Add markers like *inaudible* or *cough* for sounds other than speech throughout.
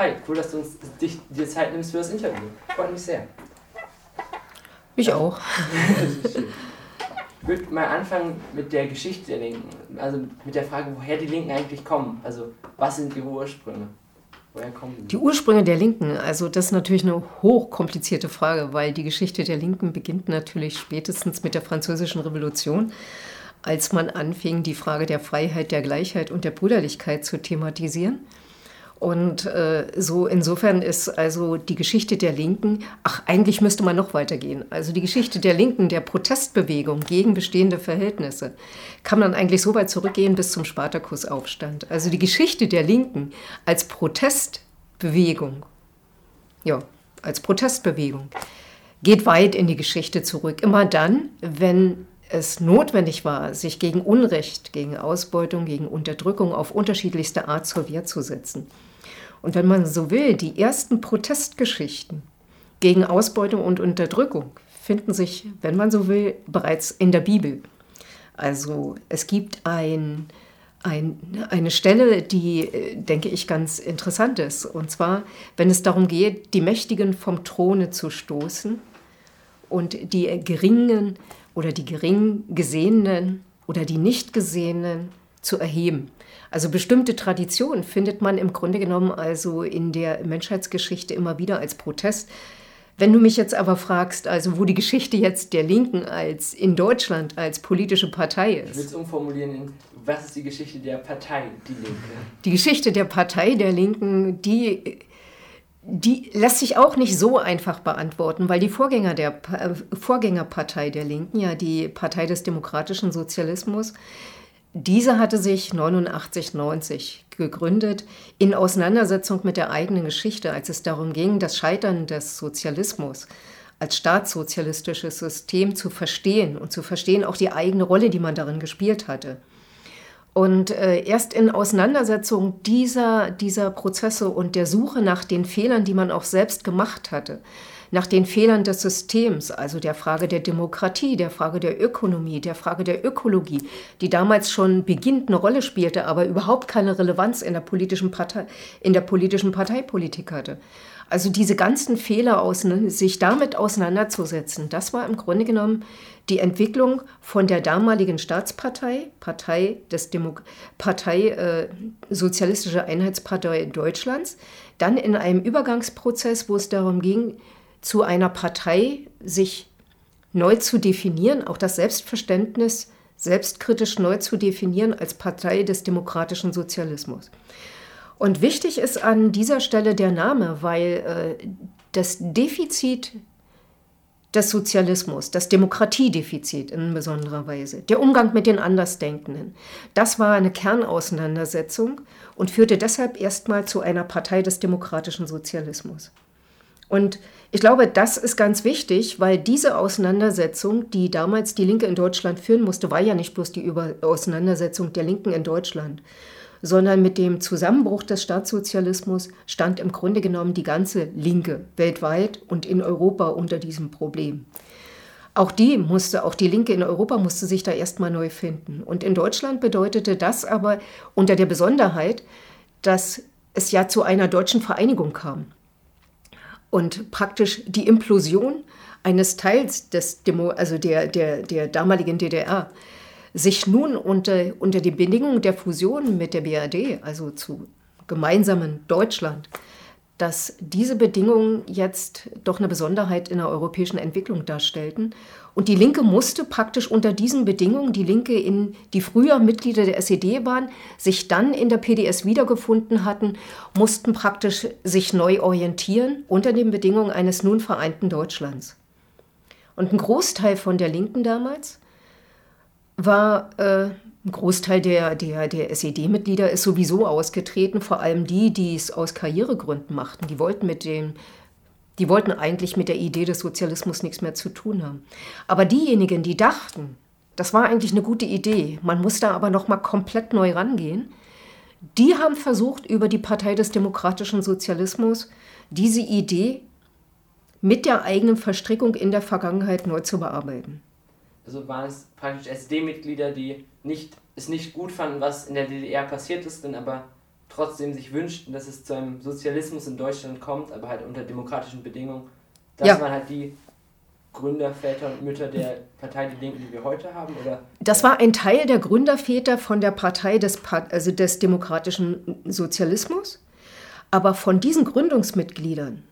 Hi, cool, dass du uns dich, dir Zeit nimmst für das Interview. Freut mich sehr. Ich auch. *laughs* ich würde mal anfangen mit der Geschichte der Linken. Also mit der Frage, woher die Linken eigentlich kommen. Also was sind ihre Ursprünge? Woher kommen die? Die Ursprünge der Linken, also das ist natürlich eine hochkomplizierte Frage, weil die Geschichte der Linken beginnt natürlich spätestens mit der Französischen Revolution, als man anfing, die Frage der Freiheit, der Gleichheit und der Brüderlichkeit zu thematisieren. Und äh, so insofern ist also die Geschichte der Linken, ach, eigentlich müsste man noch weitergehen. Also die Geschichte der Linken, der Protestbewegung gegen bestehende Verhältnisse, kann man eigentlich so weit zurückgehen bis zum Spartakusaufstand. Also die Geschichte der Linken als Protestbewegung, ja, als Protestbewegung, geht weit in die Geschichte zurück. Immer dann, wenn es notwendig war, sich gegen Unrecht, gegen Ausbeutung, gegen Unterdrückung auf unterschiedlichste Art zur Wehr zu setzen. Und wenn man so will, die ersten Protestgeschichten gegen Ausbeutung und Unterdrückung finden sich, wenn man so will, bereits in der Bibel. Also es gibt ein, ein, eine Stelle, die, äh, denke ich, ganz interessant ist. Und zwar, wenn es darum geht, die Mächtigen vom Throne zu stoßen und die Geringen oder die gering Gesehenen oder die Nicht-Gesehenen zu erheben. Also bestimmte Traditionen findet man im Grunde genommen also in der Menschheitsgeschichte immer wieder als Protest. Wenn du mich jetzt aber fragst, also wo die Geschichte jetzt der Linken als in Deutschland als politische Partei ist. Ich will es umformulieren in, was ist die Geschichte der Partei, die Linke? Die Geschichte der Partei der Linken, die, die lässt sich auch nicht so einfach beantworten, weil die Vorgänger der Vorgängerpartei der Linken, ja die Partei des demokratischen Sozialismus, diese hatte sich 89, 90 gegründet in Auseinandersetzung mit der eigenen Geschichte, als es darum ging, das Scheitern des Sozialismus als staatssozialistisches System zu verstehen und zu verstehen auch die eigene Rolle, die man darin gespielt hatte. Und äh, erst in Auseinandersetzung dieser, dieser Prozesse und der Suche nach den Fehlern, die man auch selbst gemacht hatte, nach den Fehlern des Systems, also der Frage der Demokratie, der Frage der Ökonomie, der Frage der Ökologie, die damals schon beginnt eine Rolle spielte, aber überhaupt keine Relevanz in der politischen, Partei, in der politischen Parteipolitik hatte. Also diese ganzen Fehler, sich damit auseinanderzusetzen, das war im Grunde genommen die Entwicklung von der damaligen Staatspartei, Partei, des Demo Partei äh, Sozialistische Einheitspartei Deutschlands, dann in einem Übergangsprozess, wo es darum ging, zu einer Partei sich neu zu definieren, auch das Selbstverständnis selbstkritisch neu zu definieren als Partei des demokratischen Sozialismus. Und wichtig ist an dieser Stelle der Name, weil äh, das Defizit des Sozialismus, das Demokratiedefizit in besonderer Weise, der Umgang mit den Andersdenkenden, das war eine Kernauseinandersetzung und führte deshalb erstmal zu einer Partei des demokratischen Sozialismus. Und ich glaube, das ist ganz wichtig, weil diese Auseinandersetzung, die damals die Linke in Deutschland führen musste, war ja nicht bloß die Über Auseinandersetzung der Linken in Deutschland, sondern mit dem Zusammenbruch des Staatssozialismus stand im Grunde genommen die ganze Linke weltweit und in Europa unter diesem Problem. Auch die musste, auch die Linke in Europa musste sich da erstmal neu finden. Und in Deutschland bedeutete das aber unter der Besonderheit, dass es ja zu einer deutschen Vereinigung kam und praktisch die Implosion eines Teils des Demo, also der, der, der damaligen DDR sich nun unter, unter die Bedingungen der Fusion mit der BRD, also zu gemeinsamen Deutschland, dass diese Bedingungen jetzt doch eine Besonderheit in der europäischen Entwicklung darstellten. Und die Linke musste praktisch unter diesen Bedingungen, die Linke, in, die früher Mitglieder der SED waren, sich dann in der PDS wiedergefunden hatten, mussten praktisch sich neu orientieren unter den Bedingungen eines nun vereinten Deutschlands. Und ein Großteil von der Linken damals war äh, ein Großteil der, der, der SED-Mitglieder ist sowieso ausgetreten, vor allem die, die es aus Karrieregründen machten. Die wollten mit dem, die wollten eigentlich mit der Idee des Sozialismus nichts mehr zu tun haben. Aber diejenigen, die dachten, das war eigentlich eine gute Idee, man muss da aber noch mal komplett neu rangehen, die haben versucht, über die Partei des demokratischen Sozialismus diese Idee mit der eigenen Verstrickung in der Vergangenheit neu zu bearbeiten also waren es praktisch SD-Mitglieder, die nicht, es nicht gut fanden, was in der DDR passiert ist, dann aber trotzdem sich wünschten, dass es zu einem Sozialismus in Deutschland kommt, aber halt unter demokratischen Bedingungen, dass ja. man halt die Gründerväter und Mütter der Partei Die Linken, die wir heute haben? Oder? Das war ein Teil der Gründerväter von der Partei des, also des demokratischen Sozialismus. Aber von diesen Gründungsmitgliedern,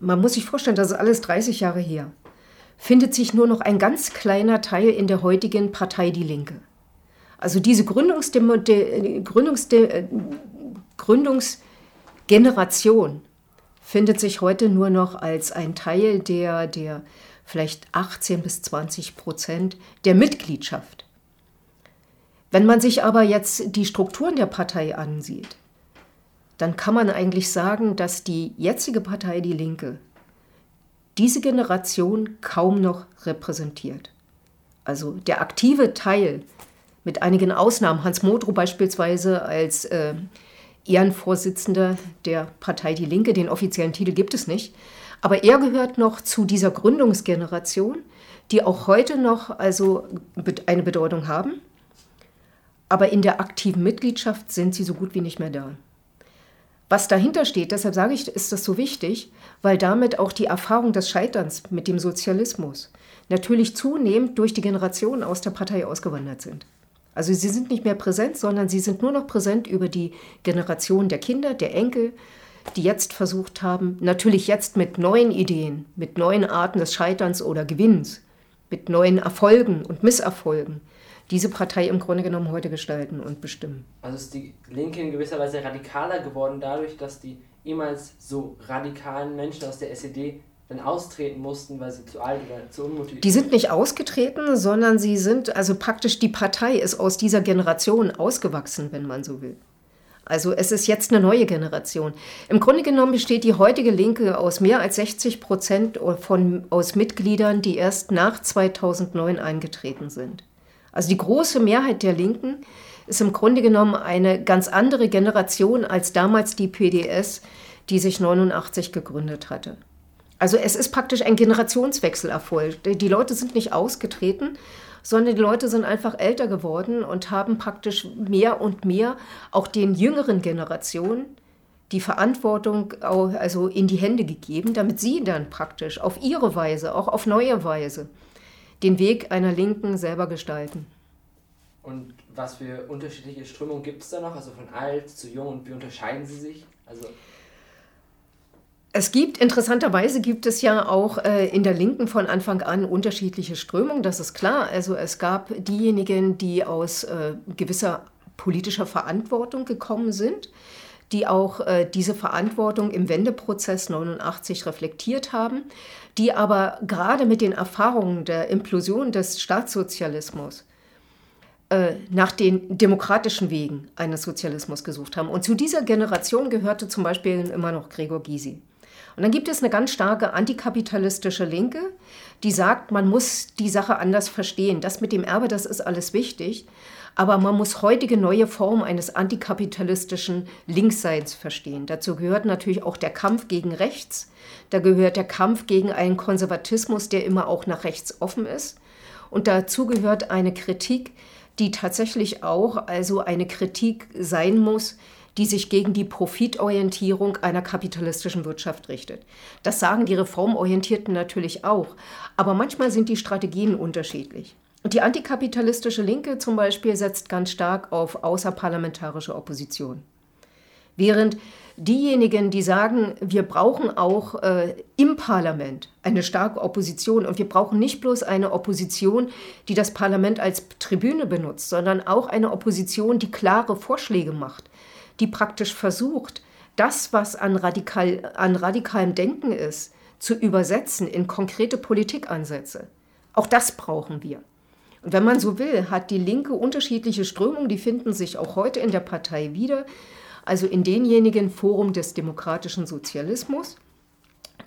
man muss sich vorstellen, das ist alles 30 Jahre her, findet sich nur noch ein ganz kleiner Teil in der heutigen Partei Die Linke. Also diese Gründungsdemo, de, Gründungsde, äh, Gründungsgeneration findet sich heute nur noch als ein Teil der, der vielleicht 18 bis 20 Prozent der Mitgliedschaft. Wenn man sich aber jetzt die Strukturen der Partei ansieht, dann kann man eigentlich sagen, dass die jetzige Partei Die Linke diese Generation kaum noch repräsentiert. Also der aktive Teil, mit einigen Ausnahmen, Hans Modrow beispielsweise als äh, Ehrenvorsitzender der Partei Die Linke, den offiziellen Titel gibt es nicht, aber er gehört noch zu dieser Gründungsgeneration, die auch heute noch also eine Bedeutung haben. Aber in der aktiven Mitgliedschaft sind sie so gut wie nicht mehr da. Was dahinter steht, deshalb sage ich, ist das so wichtig, weil damit auch die Erfahrung des Scheiterns mit dem Sozialismus natürlich zunehmend durch die Generationen aus der Partei ausgewandert sind. Also sie sind nicht mehr präsent, sondern sie sind nur noch präsent über die Generation der Kinder, der Enkel, die jetzt versucht haben, natürlich jetzt mit neuen Ideen, mit neuen Arten des Scheiterns oder Gewinns, mit neuen Erfolgen und Misserfolgen, diese Partei im Grunde genommen heute gestalten und bestimmen. Also ist die Linke in gewisser Weise radikaler geworden dadurch, dass die ehemals so radikalen Menschen aus der SED dann austreten mussten, weil sie zu alt oder zu unmotiviert Die sind nicht ausgetreten, sondern sie sind, also praktisch die Partei ist aus dieser Generation ausgewachsen, wenn man so will. Also es ist jetzt eine neue Generation. Im Grunde genommen besteht die heutige Linke aus mehr als 60 Prozent von, aus Mitgliedern, die erst nach 2009 eingetreten sind. Also die große Mehrheit der Linken ist im Grunde genommen eine ganz andere Generation als damals die PDS, die sich 89 gegründet hatte. Also es ist praktisch ein Generationswechsel erfolgt. Die Leute sind nicht ausgetreten, sondern die Leute sind einfach älter geworden und haben praktisch mehr und mehr auch den jüngeren Generationen die Verantwortung also in die Hände gegeben, damit sie dann praktisch auf ihre Weise, auch auf neue Weise, den Weg einer Linken selber gestalten. Und was für unterschiedliche Strömungen gibt es da noch, also von alt zu jung und wie unterscheiden sie sich? Also es gibt, interessanterweise gibt es ja auch äh, in der Linken von Anfang an unterschiedliche Strömungen, das ist klar. Also es gab diejenigen, die aus äh, gewisser politischer Verantwortung gekommen sind, die auch äh, diese Verantwortung im Wendeprozess 89 reflektiert haben, die aber gerade mit den Erfahrungen der Implosion des Staatssozialismus äh, nach den demokratischen Wegen eines Sozialismus gesucht haben. Und zu dieser Generation gehörte zum Beispiel immer noch Gregor Gysi. Und dann gibt es eine ganz starke antikapitalistische Linke, die sagt, man muss die Sache anders verstehen. Das mit dem Erbe, das ist alles wichtig. Aber man muss heutige neue Formen eines antikapitalistischen Linksseins verstehen. Dazu gehört natürlich auch der Kampf gegen rechts. Da gehört der Kampf gegen einen Konservatismus, der immer auch nach rechts offen ist. Und dazu gehört eine Kritik, die tatsächlich auch also eine Kritik sein muss, die sich gegen die Profitorientierung einer kapitalistischen Wirtschaft richtet. Das sagen die Reformorientierten natürlich auch, aber manchmal sind die Strategien unterschiedlich. Die antikapitalistische Linke zum Beispiel setzt ganz stark auf außerparlamentarische Opposition. Während diejenigen, die sagen, wir brauchen auch äh, im Parlament eine starke Opposition und wir brauchen nicht bloß eine Opposition, die das Parlament als Tribüne benutzt, sondern auch eine Opposition, die klare Vorschläge macht, die praktisch versucht, das, was an, radikal, an radikalem Denken ist, zu übersetzen in konkrete Politikansätze. Auch das brauchen wir. Wenn man so will, hat die Linke unterschiedliche Strömungen, die finden sich auch heute in der Partei wieder. Also in denjenigen Forum des demokratischen Sozialismus.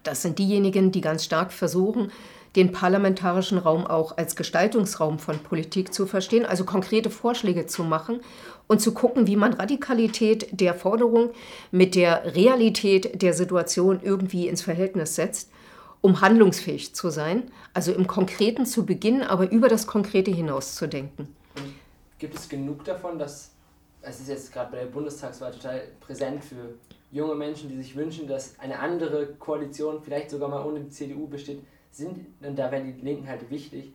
Das sind diejenigen, die ganz stark versuchen, den parlamentarischen Raum auch als Gestaltungsraum von Politik zu verstehen, also konkrete Vorschläge zu machen und zu gucken, wie man Radikalität der Forderung mit der Realität der Situation irgendwie ins Verhältnis setzt, um handlungsfähig zu sein, also im Konkreten zu beginnen, aber über das Konkrete hinaus zu denken. gibt es genug davon, dass es ist jetzt gerade bei der Bundestagswahl total präsent für junge Menschen, die sich wünschen, dass eine andere Koalition, vielleicht sogar mal ohne die CDU besteht, sind, und da wären die Linken halt wichtig,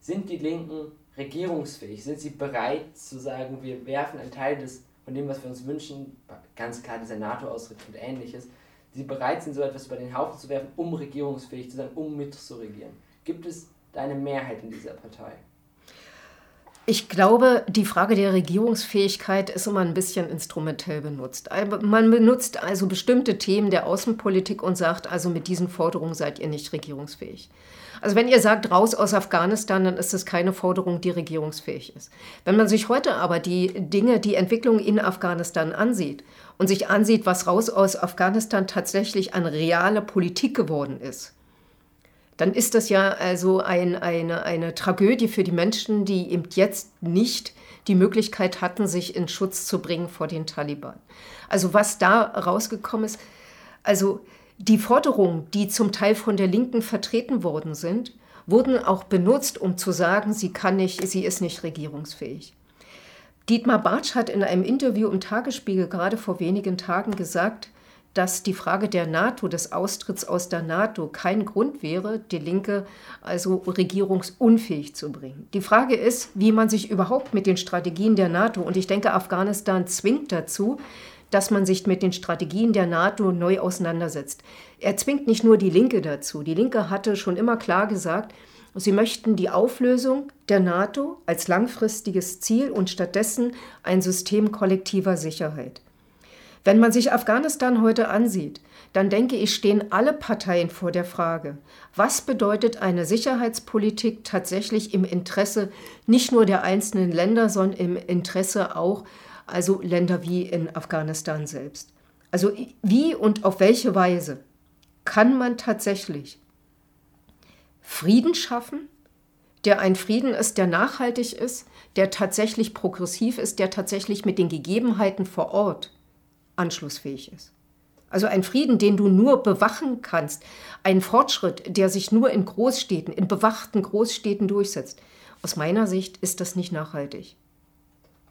sind die Linken regierungsfähig? Sind sie bereit zu sagen, wir werfen einen Teil des, von dem, was wir uns wünschen, ganz klar dieser NATO-Austritt und ähnliches, sie bereit sind, so etwas über den Haufen zu werfen, um regierungsfähig zu sein, um mitzuregieren? Gibt es da eine Mehrheit in dieser Partei? Ich glaube, die Frage der Regierungsfähigkeit ist immer ein bisschen instrumentell benutzt. Man benutzt also bestimmte Themen der Außenpolitik und sagt, also mit diesen Forderungen seid ihr nicht regierungsfähig. Also wenn ihr sagt, raus aus Afghanistan, dann ist das keine Forderung, die regierungsfähig ist. Wenn man sich heute aber die Dinge, die Entwicklung in Afghanistan ansieht und sich ansieht, was raus aus Afghanistan tatsächlich an reale Politik geworden ist, dann ist das ja also ein, eine, eine Tragödie für die Menschen, die eben jetzt nicht die Möglichkeit hatten, sich in Schutz zu bringen vor den Taliban. Also was da rausgekommen ist, also die Forderungen, die zum Teil von der Linken vertreten worden sind, wurden auch benutzt, um zu sagen, sie kann nicht, sie ist nicht regierungsfähig. Dietmar Bartsch hat in einem Interview im Tagesspiegel gerade vor wenigen Tagen gesagt, dass die Frage der NATO, des Austritts aus der NATO, kein Grund wäre, die Linke also regierungsunfähig zu bringen. Die Frage ist, wie man sich überhaupt mit den Strategien der NATO, und ich denke, Afghanistan zwingt dazu, dass man sich mit den Strategien der NATO neu auseinandersetzt. Er zwingt nicht nur die Linke dazu. Die Linke hatte schon immer klar gesagt, sie möchten die Auflösung der NATO als langfristiges Ziel und stattdessen ein System kollektiver Sicherheit. Wenn man sich Afghanistan heute ansieht, dann denke ich, stehen alle Parteien vor der Frage, was bedeutet eine Sicherheitspolitik tatsächlich im Interesse nicht nur der einzelnen Länder, sondern im Interesse auch also Länder wie in Afghanistan selbst. Also wie und auf welche Weise kann man tatsächlich Frieden schaffen, der ein Frieden ist, der nachhaltig ist, der tatsächlich progressiv ist, der tatsächlich mit den Gegebenheiten vor Ort anschlussfähig ist. Also ein Frieden, den du nur bewachen kannst, ein Fortschritt, der sich nur in Großstädten, in bewachten Großstädten durchsetzt. Aus meiner Sicht ist das nicht nachhaltig.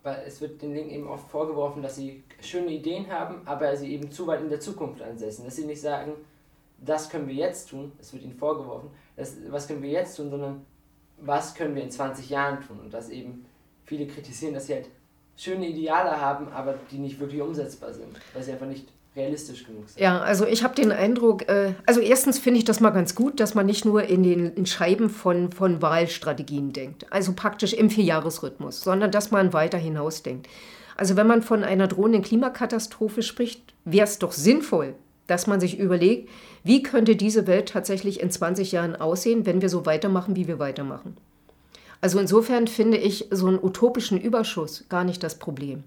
Weil es wird den Linken eben oft vorgeworfen, dass sie schöne Ideen haben, aber sie eben zu weit in der Zukunft ansetzen. Dass sie nicht sagen, das können wir jetzt tun, es wird ihnen vorgeworfen, das, was können wir jetzt tun, sondern was können wir in 20 Jahren tun. Und dass eben viele kritisieren, dass sie halt schöne Ideale haben, aber die nicht wirklich umsetzbar sind, weil sie einfach nicht realistisch genug sind. Ja, also ich habe den Eindruck, äh, also erstens finde ich das mal ganz gut, dass man nicht nur in den in Scheiben von, von Wahlstrategien denkt, also praktisch im Vierjahresrhythmus, sondern dass man weiter hinaus denkt. Also wenn man von einer drohenden Klimakatastrophe spricht, wäre es doch sinnvoll, dass man sich überlegt, wie könnte diese Welt tatsächlich in 20 Jahren aussehen, wenn wir so weitermachen, wie wir weitermachen. Also insofern finde ich so einen utopischen Überschuss gar nicht das Problem.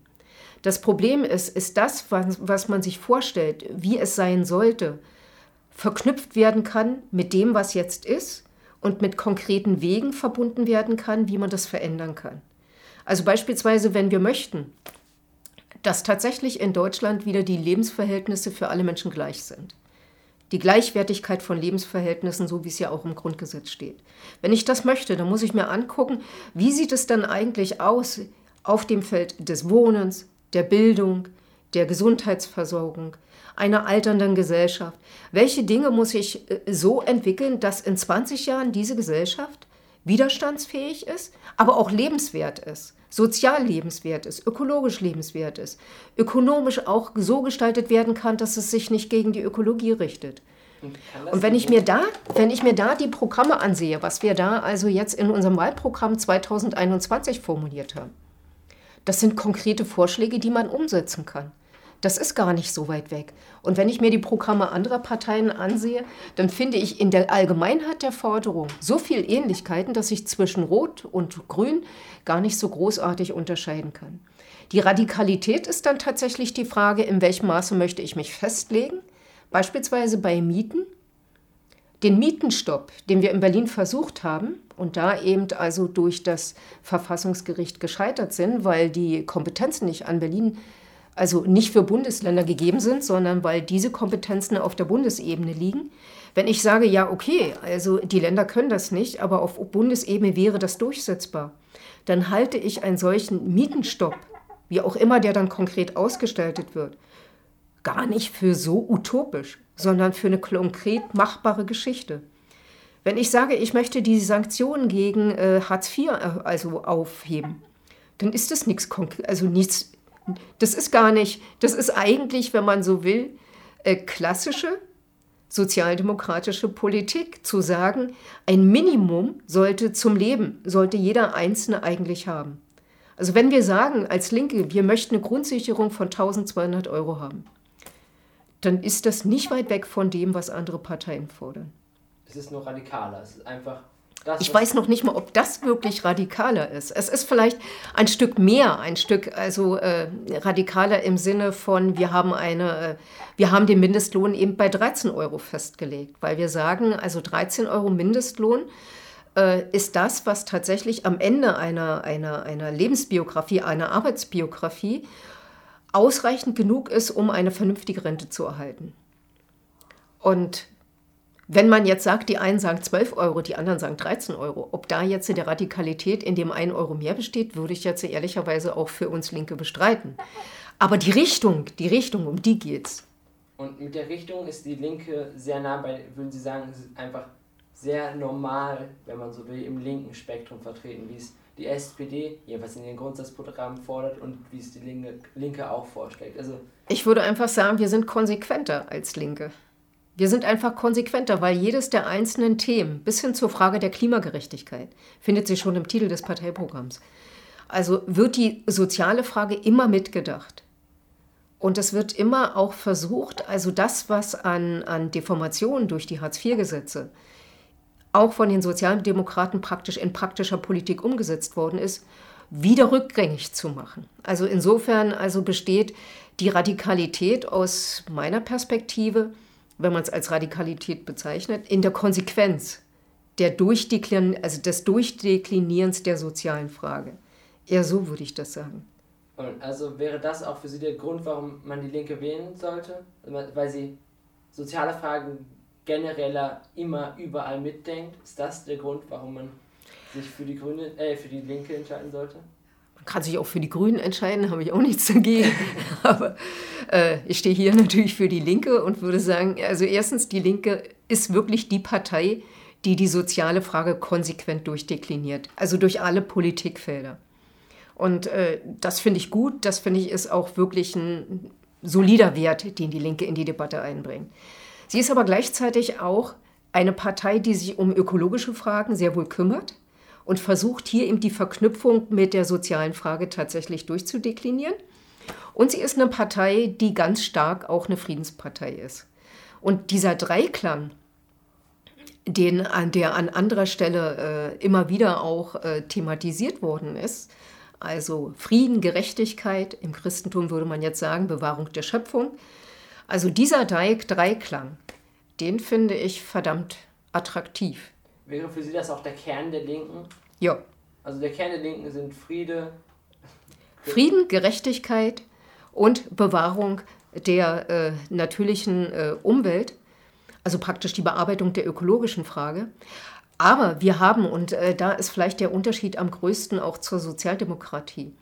Das Problem ist, ist das, was, was man sich vorstellt, wie es sein sollte, verknüpft werden kann mit dem, was jetzt ist und mit konkreten Wegen verbunden werden kann, wie man das verändern kann. Also beispielsweise, wenn wir möchten, dass tatsächlich in Deutschland wieder die Lebensverhältnisse für alle Menschen gleich sind die Gleichwertigkeit von Lebensverhältnissen, so wie es ja auch im Grundgesetz steht. Wenn ich das möchte, dann muss ich mir angucken, wie sieht es dann eigentlich aus auf dem Feld des Wohnens, der Bildung, der Gesundheitsversorgung, einer alternden Gesellschaft. Welche Dinge muss ich äh, so entwickeln, dass in 20 Jahren diese Gesellschaft widerstandsfähig ist, aber auch lebenswert ist, sozial lebenswert ist, ökologisch lebenswert ist, ökonomisch auch so gestaltet werden kann, dass es sich nicht gegen die Ökologie richtet. Und wenn ich mir da, wenn ich mir da die Programme ansehe, was wir da also jetzt in unserem Wahlprogramm 2021 formuliert haben, das sind konkrete Vorschläge, die man umsetzen kann. Das ist gar nicht so weit weg. Und wenn ich mir die Programme anderer Parteien ansehe, dann finde ich in der Allgemeinheit der Forderung so viel Ähnlichkeiten, dass ich zwischen Rot und Grün gar nicht so großartig unterscheiden kann. Die Radikalität ist dann tatsächlich die Frage, in welchem Maße möchte ich mich festlegen, beispielsweise bei Mieten. Den Mietenstopp, den wir in Berlin versucht haben und da eben also durch das Verfassungsgericht gescheitert sind, weil die Kompetenzen nicht an Berlin also nicht für Bundesländer gegeben sind, sondern weil diese Kompetenzen auf der Bundesebene liegen. Wenn ich sage, ja, okay, also die Länder können das nicht, aber auf Bundesebene wäre das durchsetzbar, dann halte ich einen solchen Mietenstopp wie auch immer der dann konkret ausgestaltet wird, gar nicht für so utopisch, sondern für eine konkret machbare Geschichte. Wenn ich sage, ich möchte die Sanktionen gegen äh, Hartz IV äh, also aufheben, dann ist das nichts also nichts, das ist gar nicht, das ist eigentlich, wenn man so will, äh, klassische sozialdemokratische Politik, zu sagen, ein Minimum sollte zum Leben, sollte jeder Einzelne eigentlich haben. Also wenn wir sagen als Linke, wir möchten eine Grundsicherung von 1200 Euro haben, dann ist das nicht weit weg von dem, was andere Parteien fordern. Es ist nur radikaler. Es ist einfach das, ich weiß noch nicht mal, ob das wirklich radikaler ist. Es ist vielleicht ein Stück mehr, ein Stück also äh, radikaler im Sinne von, wir haben eine, äh, wir haben den Mindestlohn eben bei 13 Euro festgelegt, weil wir sagen, also 13 Euro Mindestlohn äh, ist das, was tatsächlich am Ende einer, einer, einer Lebensbiografie, einer Arbeitsbiografie ausreichend genug ist, um eine vernünftige Rente zu erhalten. Und wenn man jetzt sagt, die einen sagen 12 Euro, die anderen sagen 13 Euro, ob da jetzt die Radikalität in dem 1 Euro mehr besteht, würde ich jetzt ehrlicherweise auch für uns Linke bestreiten. Aber die Richtung, die Richtung, um die geht's. Und mit der Richtung ist die Linke sehr nah bei, würden Sie sagen, einfach sehr normal, wenn man so will, im linken Spektrum vertreten, wie es die SPD jeweils in ihrem Grundsatzprogramm fordert und wie es die Linke, Linke auch vorschlägt. Also ich würde einfach sagen, wir sind konsequenter als Linke. Wir sind einfach konsequenter, weil jedes der einzelnen Themen, bis hin zur Frage der Klimagerechtigkeit, findet sich schon im Titel des Parteiprogramms. Also wird die soziale Frage immer mitgedacht. Und es wird immer auch versucht, also das, was an, an Deformationen durch die Hartz-IV-Gesetze auch von den Sozialdemokraten praktisch in praktischer Politik umgesetzt worden ist, wieder rückgängig zu machen. Also insofern also besteht die Radikalität aus meiner Perspektive wenn man es als Radikalität bezeichnet, in der Konsequenz der Durchdeklin also des Durchdeklinierens der sozialen Frage. Eher so würde ich das sagen. Und also wäre das auch für Sie der Grund, warum man die Linke wählen sollte? Weil sie soziale Fragen genereller immer überall mitdenkt? Ist das der Grund, warum man sich für die Grüne, äh, für die Linke entscheiden sollte? Kann sich auch für die Grünen entscheiden, habe ich auch nichts dagegen. *laughs* Aber äh, ich stehe hier *laughs* natürlich für die Linke und würde sagen, also erstens, die Linke ist wirklich die Partei, die die soziale Frage konsequent durchdekliniert, also durch alle Politikfelder. Und äh, das finde ich gut, das finde ich ist auch wirklich ein solider Wert, den die Linke in die Debatte einbringt. Sie ist aber gleichzeitig auch eine Partei, die sich um ökologische Fragen sehr wohl kümmert und versucht hier eben die Verknüpfung mit der sozialen Frage tatsächlich durchzudeklinieren. Und sie ist eine Partei, die ganz stark auch eine Friedenspartei ist. Und dieser Dreiklang, den, der an anderer Stelle äh, immer wieder auch äh, thematisiert worden ist, also Frieden, Gerechtigkeit, im Christentum würde man jetzt sagen Bewahrung der Schöpfung, also dieser Dreiklang, den finde ich verdammt attraktiv. Wäre für Sie das auch der Kern der Linken? Ja. Also der Kern der Linken sind Friede. Frieden, Gerechtigkeit und Bewahrung der äh, natürlichen äh, Umwelt, also praktisch die Bearbeitung der ökologischen Frage. Aber wir haben, und äh, da ist vielleicht der Unterschied am größten auch zur Sozialdemokratie,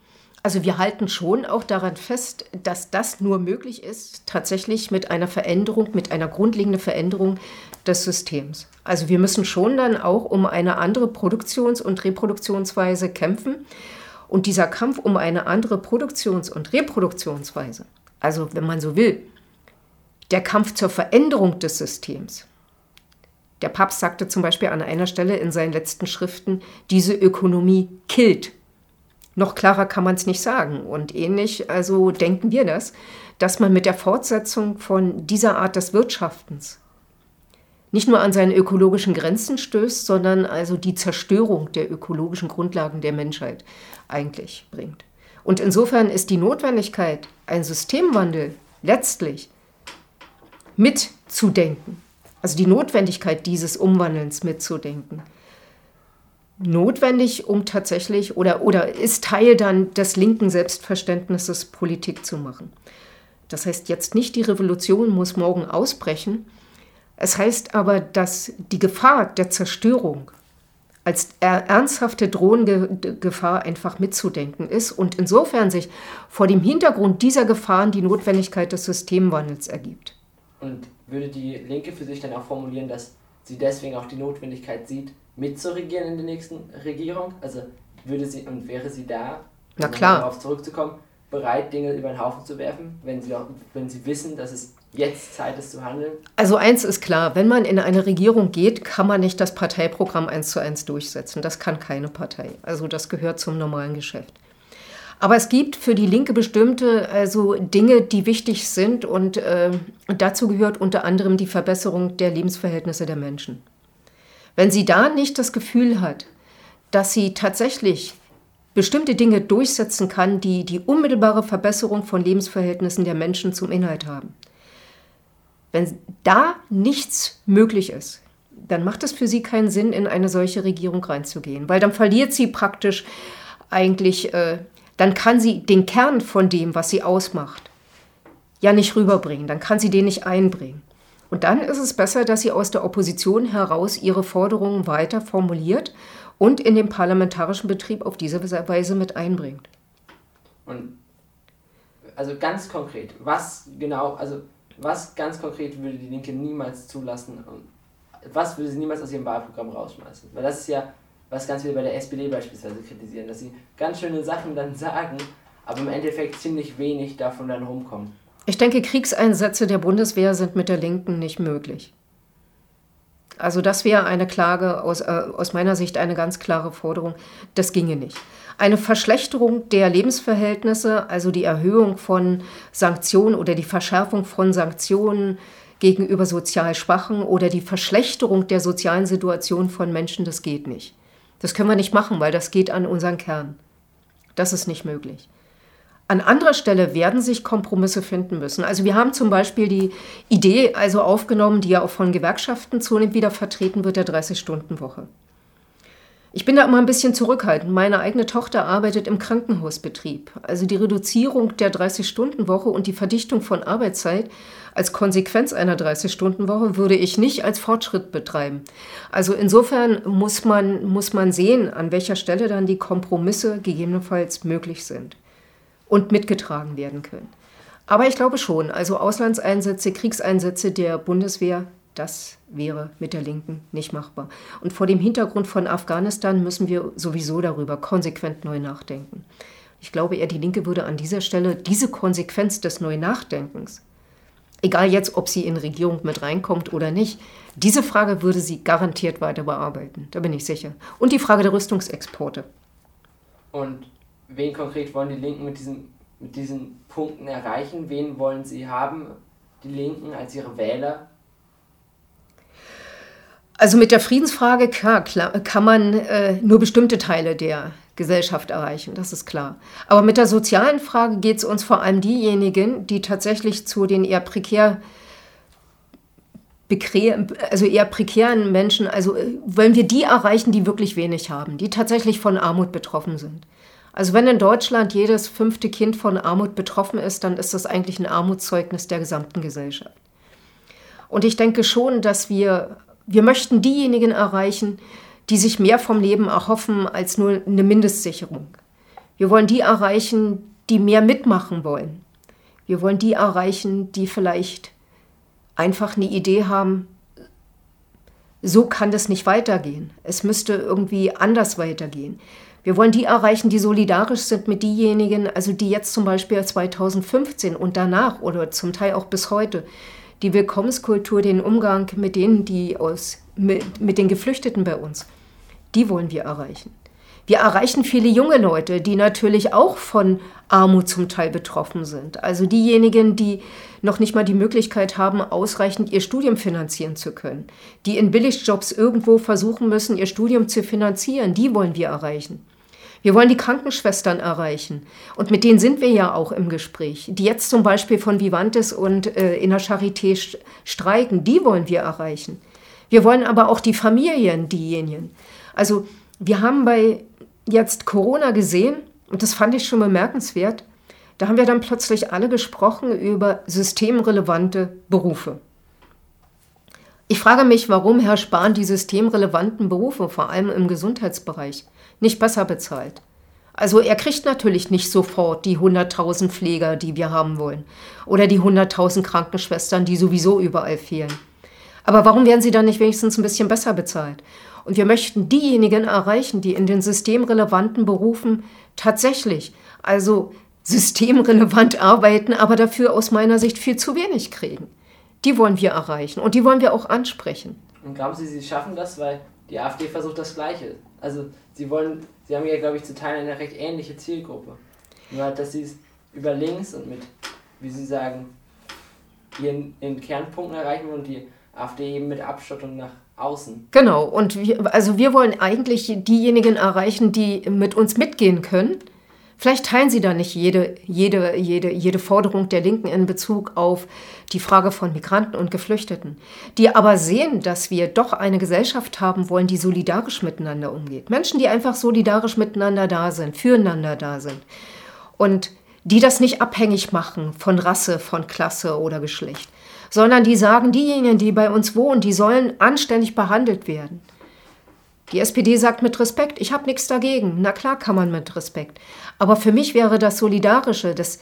also wir halten schon auch daran fest, dass das nur möglich ist, tatsächlich mit einer Veränderung, mit einer grundlegenden Veränderung des Systems. Also wir müssen schon dann auch um eine andere Produktions- und Reproduktionsweise kämpfen. Und dieser Kampf um eine andere Produktions- und Reproduktionsweise, also wenn man so will, der Kampf zur Veränderung des Systems. Der Papst sagte zum Beispiel an einer Stelle in seinen letzten Schriften, diese Ökonomie killt noch klarer kann man es nicht sagen. Und ähnlich, also denken wir das, dass man mit der Fortsetzung von dieser Art des Wirtschaftens nicht nur an seine ökologischen Grenzen stößt, sondern also die Zerstörung der ökologischen Grundlagen der Menschheit eigentlich bringt. Und insofern ist die Notwendigkeit, einen Systemwandel letztlich mitzudenken, also die Notwendigkeit dieses Umwandelns mitzudenken, notwendig, um tatsächlich oder, oder ist Teil dann des linken Selbstverständnisses, Politik zu machen. Das heißt jetzt nicht, die Revolution muss morgen ausbrechen. Es heißt aber, dass die Gefahr der Zerstörung als ernsthafte drohende Gefahr einfach mitzudenken ist und insofern sich vor dem Hintergrund dieser Gefahren die Notwendigkeit des Systemwandels ergibt. Und würde die Linke für sich dann auch formulieren, dass sie deswegen auch die Notwendigkeit sieht, mitzuregieren in der nächsten Regierung? Also würde sie und wäre sie da, klar. darauf zurückzukommen, bereit, Dinge über den Haufen zu werfen, wenn sie, auch, wenn sie wissen, dass es jetzt Zeit ist zu handeln? Also eins ist klar, wenn man in eine Regierung geht, kann man nicht das Parteiprogramm eins zu eins durchsetzen. Das kann keine Partei. Also das gehört zum normalen Geschäft. Aber es gibt für die Linke bestimmte also Dinge, die wichtig sind und, äh, und dazu gehört unter anderem die Verbesserung der Lebensverhältnisse der Menschen. Wenn sie da nicht das Gefühl hat, dass sie tatsächlich bestimmte Dinge durchsetzen kann, die die unmittelbare Verbesserung von Lebensverhältnissen der Menschen zum Inhalt haben, wenn da nichts möglich ist, dann macht es für sie keinen Sinn, in eine solche Regierung reinzugehen, weil dann verliert sie praktisch eigentlich, äh, dann kann sie den Kern von dem, was sie ausmacht, ja nicht rüberbringen, dann kann sie den nicht einbringen. Und dann ist es besser, dass sie aus der Opposition heraus ihre Forderungen weiter formuliert und in den parlamentarischen Betrieb auf diese Weise mit einbringt. Und also ganz konkret, was genau, also was ganz konkret würde die Linke niemals zulassen und was würde sie niemals aus ihrem Wahlprogramm rausschmeißen? Weil das ist ja, was ganz viele bei der SPD beispielsweise kritisieren, dass sie ganz schöne Sachen dann sagen, aber im Endeffekt ziemlich wenig davon dann rumkommen. Ich denke, Kriegseinsätze der Bundeswehr sind mit der Linken nicht möglich. Also das wäre eine Klage, aus, äh, aus meiner Sicht eine ganz klare Forderung. Das ginge nicht. Eine Verschlechterung der Lebensverhältnisse, also die Erhöhung von Sanktionen oder die Verschärfung von Sanktionen gegenüber sozial Schwachen oder die Verschlechterung der sozialen Situation von Menschen, das geht nicht. Das können wir nicht machen, weil das geht an unseren Kern. Das ist nicht möglich. An anderer Stelle werden sich Kompromisse finden müssen. Also wir haben zum Beispiel die Idee also aufgenommen, die ja auch von Gewerkschaften zunehmend wieder vertreten wird, der 30-Stunden-Woche. Ich bin da immer ein bisschen zurückhaltend. Meine eigene Tochter arbeitet im Krankenhausbetrieb. Also die Reduzierung der 30-Stunden-Woche und die Verdichtung von Arbeitszeit als Konsequenz einer 30-Stunden-Woche würde ich nicht als Fortschritt betreiben. Also insofern muss man, muss man sehen, an welcher Stelle dann die Kompromisse gegebenenfalls möglich sind und mitgetragen werden können. Aber ich glaube schon, also Auslandseinsätze, Kriegseinsätze der Bundeswehr, das wäre mit der Linken nicht machbar. Und vor dem Hintergrund von Afghanistan müssen wir sowieso darüber konsequent neu nachdenken. Ich glaube eher, die Linke würde an dieser Stelle diese Konsequenz des Neunachdenkens, egal jetzt, ob sie in Regierung mit reinkommt oder nicht, diese Frage würde sie garantiert weiter bearbeiten. Da bin ich sicher. Und die Frage der Rüstungsexporte. Und wen konkret wollen die Linken mit diesen, mit diesen Punkten erreichen? Wen wollen sie haben, die Linken, als ihre Wähler? Also mit der Friedensfrage, klar, klar kann man äh, nur bestimmte Teile der Gesellschaft erreichen, das ist klar. Aber mit der sozialen Frage geht es uns vor allem diejenigen, die tatsächlich zu den eher prekär also eher prekären Menschen, also äh, wollen wir die erreichen, die wirklich wenig haben, die tatsächlich von Armut betroffen sind. Also wenn in Deutschland jedes fünfte Kind von Armut betroffen ist, dann ist das eigentlich ein Armutszeugnis der gesamten Gesellschaft. Und ich denke schon, dass wir, wir möchten diejenigen erreichen, die sich mehr vom Leben erhoffen als nur eine Mindestsicherung. Wir wollen die erreichen, die mehr mitmachen wollen. Wir wollen die erreichen, die vielleicht einfach eine Idee haben, so kann das nicht weitergehen. Es müsste irgendwie anders weitergehen. Wir wollen die erreichen, die solidarisch sind mit diejenigen, also die jetzt zum Beispiel 2015 und danach oder zum Teil auch bis heute die Willkommenskultur, den Umgang mit denen, die aus, mit, mit den Geflüchteten bei uns, die wollen wir erreichen. Wir erreichen viele junge Leute, die natürlich auch von Armut zum Teil betroffen sind. Also diejenigen, die noch nicht mal die Möglichkeit haben, ausreichend ihr Studium finanzieren zu können, die in Billigjobs irgendwo versuchen müssen, ihr Studium zu finanzieren, die wollen wir erreichen. Wir wollen die Krankenschwestern erreichen. Und mit denen sind wir ja auch im Gespräch. Die jetzt zum Beispiel von Vivantes und äh, in der Charité streiken, die wollen wir erreichen. Wir wollen aber auch die Familien, diejenigen. Also wir haben bei jetzt Corona gesehen, und das fand ich schon bemerkenswert, da haben wir dann plötzlich alle gesprochen über systemrelevante Berufe. Ich frage mich, warum Herr Spahn die systemrelevanten Berufe, vor allem im Gesundheitsbereich, nicht besser bezahlt. Also er kriegt natürlich nicht sofort die 100.000 Pfleger, die wir haben wollen, oder die 100.000 Krankenschwestern, die sowieso überall fehlen. Aber warum werden sie dann nicht wenigstens ein bisschen besser bezahlt? Und wir möchten diejenigen erreichen, die in den systemrelevanten Berufen tatsächlich, also systemrelevant *laughs* arbeiten, aber dafür aus meiner Sicht viel zu wenig kriegen. Die wollen wir erreichen und die wollen wir auch ansprechen. Und glauben Sie, Sie schaffen das, weil die AfD versucht das Gleiche. Also Sie wollen, Sie haben ja, glaube ich, zu Teilen eine recht ähnliche Zielgruppe. Nur halt, dass Sie es über links und mit, wie Sie sagen, ihren, ihren Kernpunkten erreichen und die AfD eben mit Abschottung nach außen. Genau, und wir, also wir wollen eigentlich diejenigen erreichen, die mit uns mitgehen können Vielleicht teilen Sie da nicht jede, jede, jede, jede Forderung der Linken in Bezug auf die Frage von Migranten und Geflüchteten, die aber sehen, dass wir doch eine Gesellschaft haben wollen, die solidarisch miteinander umgeht. Menschen, die einfach solidarisch miteinander da sind, füreinander da sind. Und die das nicht abhängig machen von Rasse, von Klasse oder Geschlecht, sondern die sagen, diejenigen, die bei uns wohnen, die sollen anständig behandelt werden. Die SPD sagt mit Respekt, ich habe nichts dagegen. Na klar kann man mit Respekt. Aber für mich wäre das Solidarische, das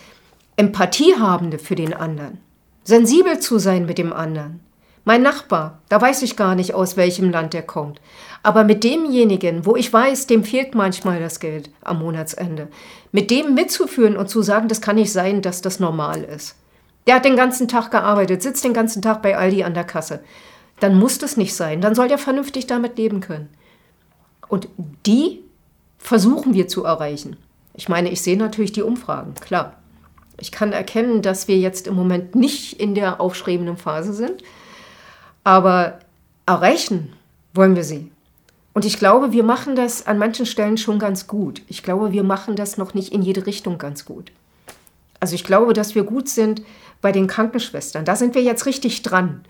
Empathiehabende für den anderen. Sensibel zu sein mit dem anderen. Mein Nachbar, da weiß ich gar nicht, aus welchem Land er kommt. Aber mit demjenigen, wo ich weiß, dem fehlt manchmal das Geld am Monatsende, mit dem mitzuführen und zu sagen, das kann nicht sein, dass das normal ist. Der hat den ganzen Tag gearbeitet, sitzt den ganzen Tag bei Aldi an der Kasse. Dann muss das nicht sein. Dann soll der vernünftig damit leben können. Und die versuchen wir zu erreichen. Ich meine, ich sehe natürlich die Umfragen, klar. Ich kann erkennen, dass wir jetzt im Moment nicht in der aufschrebenden Phase sind, aber erreichen wollen wir sie. Und ich glaube, wir machen das an manchen Stellen schon ganz gut. Ich glaube, wir machen das noch nicht in jede Richtung ganz gut. Also ich glaube, dass wir gut sind bei den Krankenschwestern. Da sind wir jetzt richtig dran.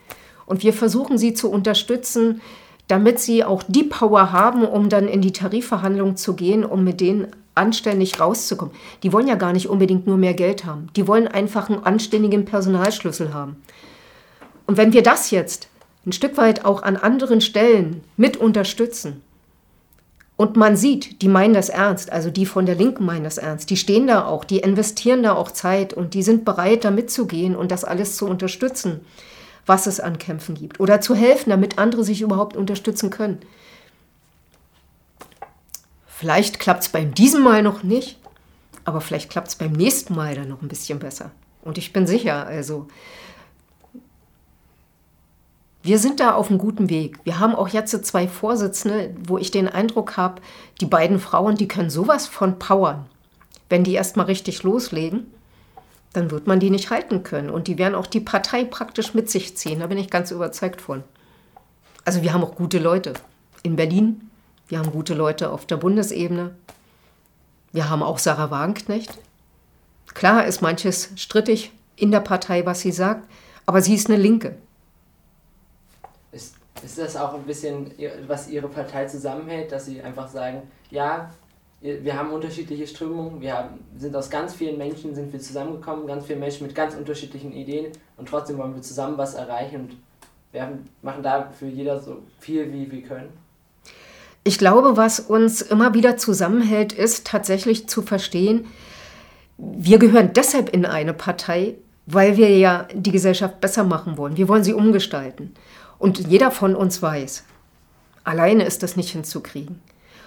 Und wir versuchen sie zu unterstützen, damit sie auch die Power haben, um dann in die Tarifverhandlungen zu gehen, um mit denen anständig rauszukommen. Die wollen ja gar nicht unbedingt nur mehr Geld haben. Die wollen einfach einen anständigen Personalschlüssel haben. Und wenn wir das jetzt ein Stück weit auch an anderen Stellen mit unterstützen, und man sieht, die meinen das ernst, also die von der Linken meinen das ernst, die stehen da auch, die investieren da auch Zeit und die sind bereit, da mitzugehen und das alles zu unterstützen was es an Kämpfen gibt oder zu helfen, damit andere sich überhaupt unterstützen können. Vielleicht klappt es beim diesem Mal noch nicht, aber vielleicht klappt es beim nächsten Mal dann noch ein bisschen besser. Und ich bin sicher, also wir sind da auf einem guten Weg. Wir haben auch jetzt zwei Vorsitzende, wo ich den Eindruck habe, die beiden Frauen, die können sowas von powern, wenn die erstmal richtig loslegen dann wird man die nicht halten können. Und die werden auch die Partei praktisch mit sich ziehen. Da bin ich ganz überzeugt von. Also wir haben auch gute Leute in Berlin. Wir haben gute Leute auf der Bundesebene. Wir haben auch Sarah Wagenknecht. Klar ist manches strittig in der Partei, was sie sagt, aber sie ist eine Linke. Ist, ist das auch ein bisschen, was ihre Partei zusammenhält, dass sie einfach sagen, ja, wir haben unterschiedliche Strömungen, wir haben, sind aus ganz vielen Menschen sind wir zusammengekommen, ganz viele Menschen mit ganz unterschiedlichen Ideen und trotzdem wollen wir zusammen was erreichen und wir machen da für jeder so viel, wie wir können. Ich glaube, was uns immer wieder zusammenhält, ist tatsächlich zu verstehen, wir gehören deshalb in eine Partei, weil wir ja die Gesellschaft besser machen wollen. Wir wollen sie umgestalten. Und jeder von uns weiß, alleine ist das nicht hinzukriegen.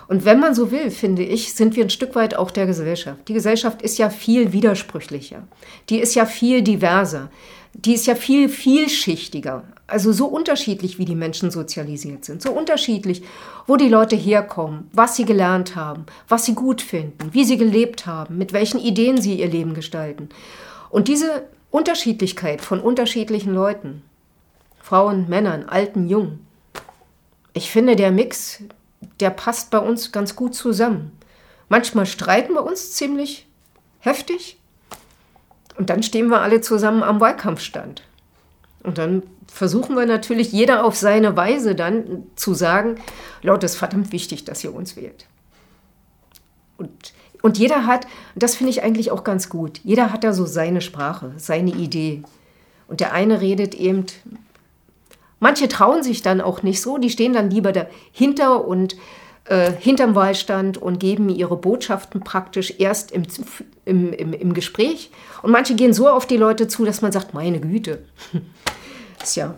Und wenn man so will, finde ich, sind wir ein Stück weit auch der Gesellschaft. Die Gesellschaft ist ja viel widersprüchlicher. Die ist ja viel diverser. Die ist ja viel vielschichtiger. Also so unterschiedlich, wie die Menschen sozialisiert sind. So unterschiedlich, wo die Leute herkommen, was sie gelernt haben, was sie gut finden, wie sie gelebt haben, mit welchen Ideen sie ihr Leben gestalten. Und diese Unterschiedlichkeit von unterschiedlichen Leuten, Frauen, Männern, Alten, Jungen, ich finde, der Mix, der passt bei uns ganz gut zusammen. Manchmal streiten wir uns ziemlich heftig und dann stehen wir alle zusammen am Wahlkampfstand. Und dann versuchen wir natürlich jeder auf seine Weise dann zu sagen, Leute, es ist verdammt wichtig, dass ihr uns wählt. Und, und jeder hat, das finde ich eigentlich auch ganz gut, jeder hat da so seine Sprache, seine Idee. Und der eine redet eben Manche trauen sich dann auch nicht so, die stehen dann lieber dahinter und äh, hinterm Wahlstand und geben ihre Botschaften praktisch erst im, im, im, im Gespräch. Und manche gehen so auf die Leute zu, dass man sagt, meine Güte, *laughs* ist ja,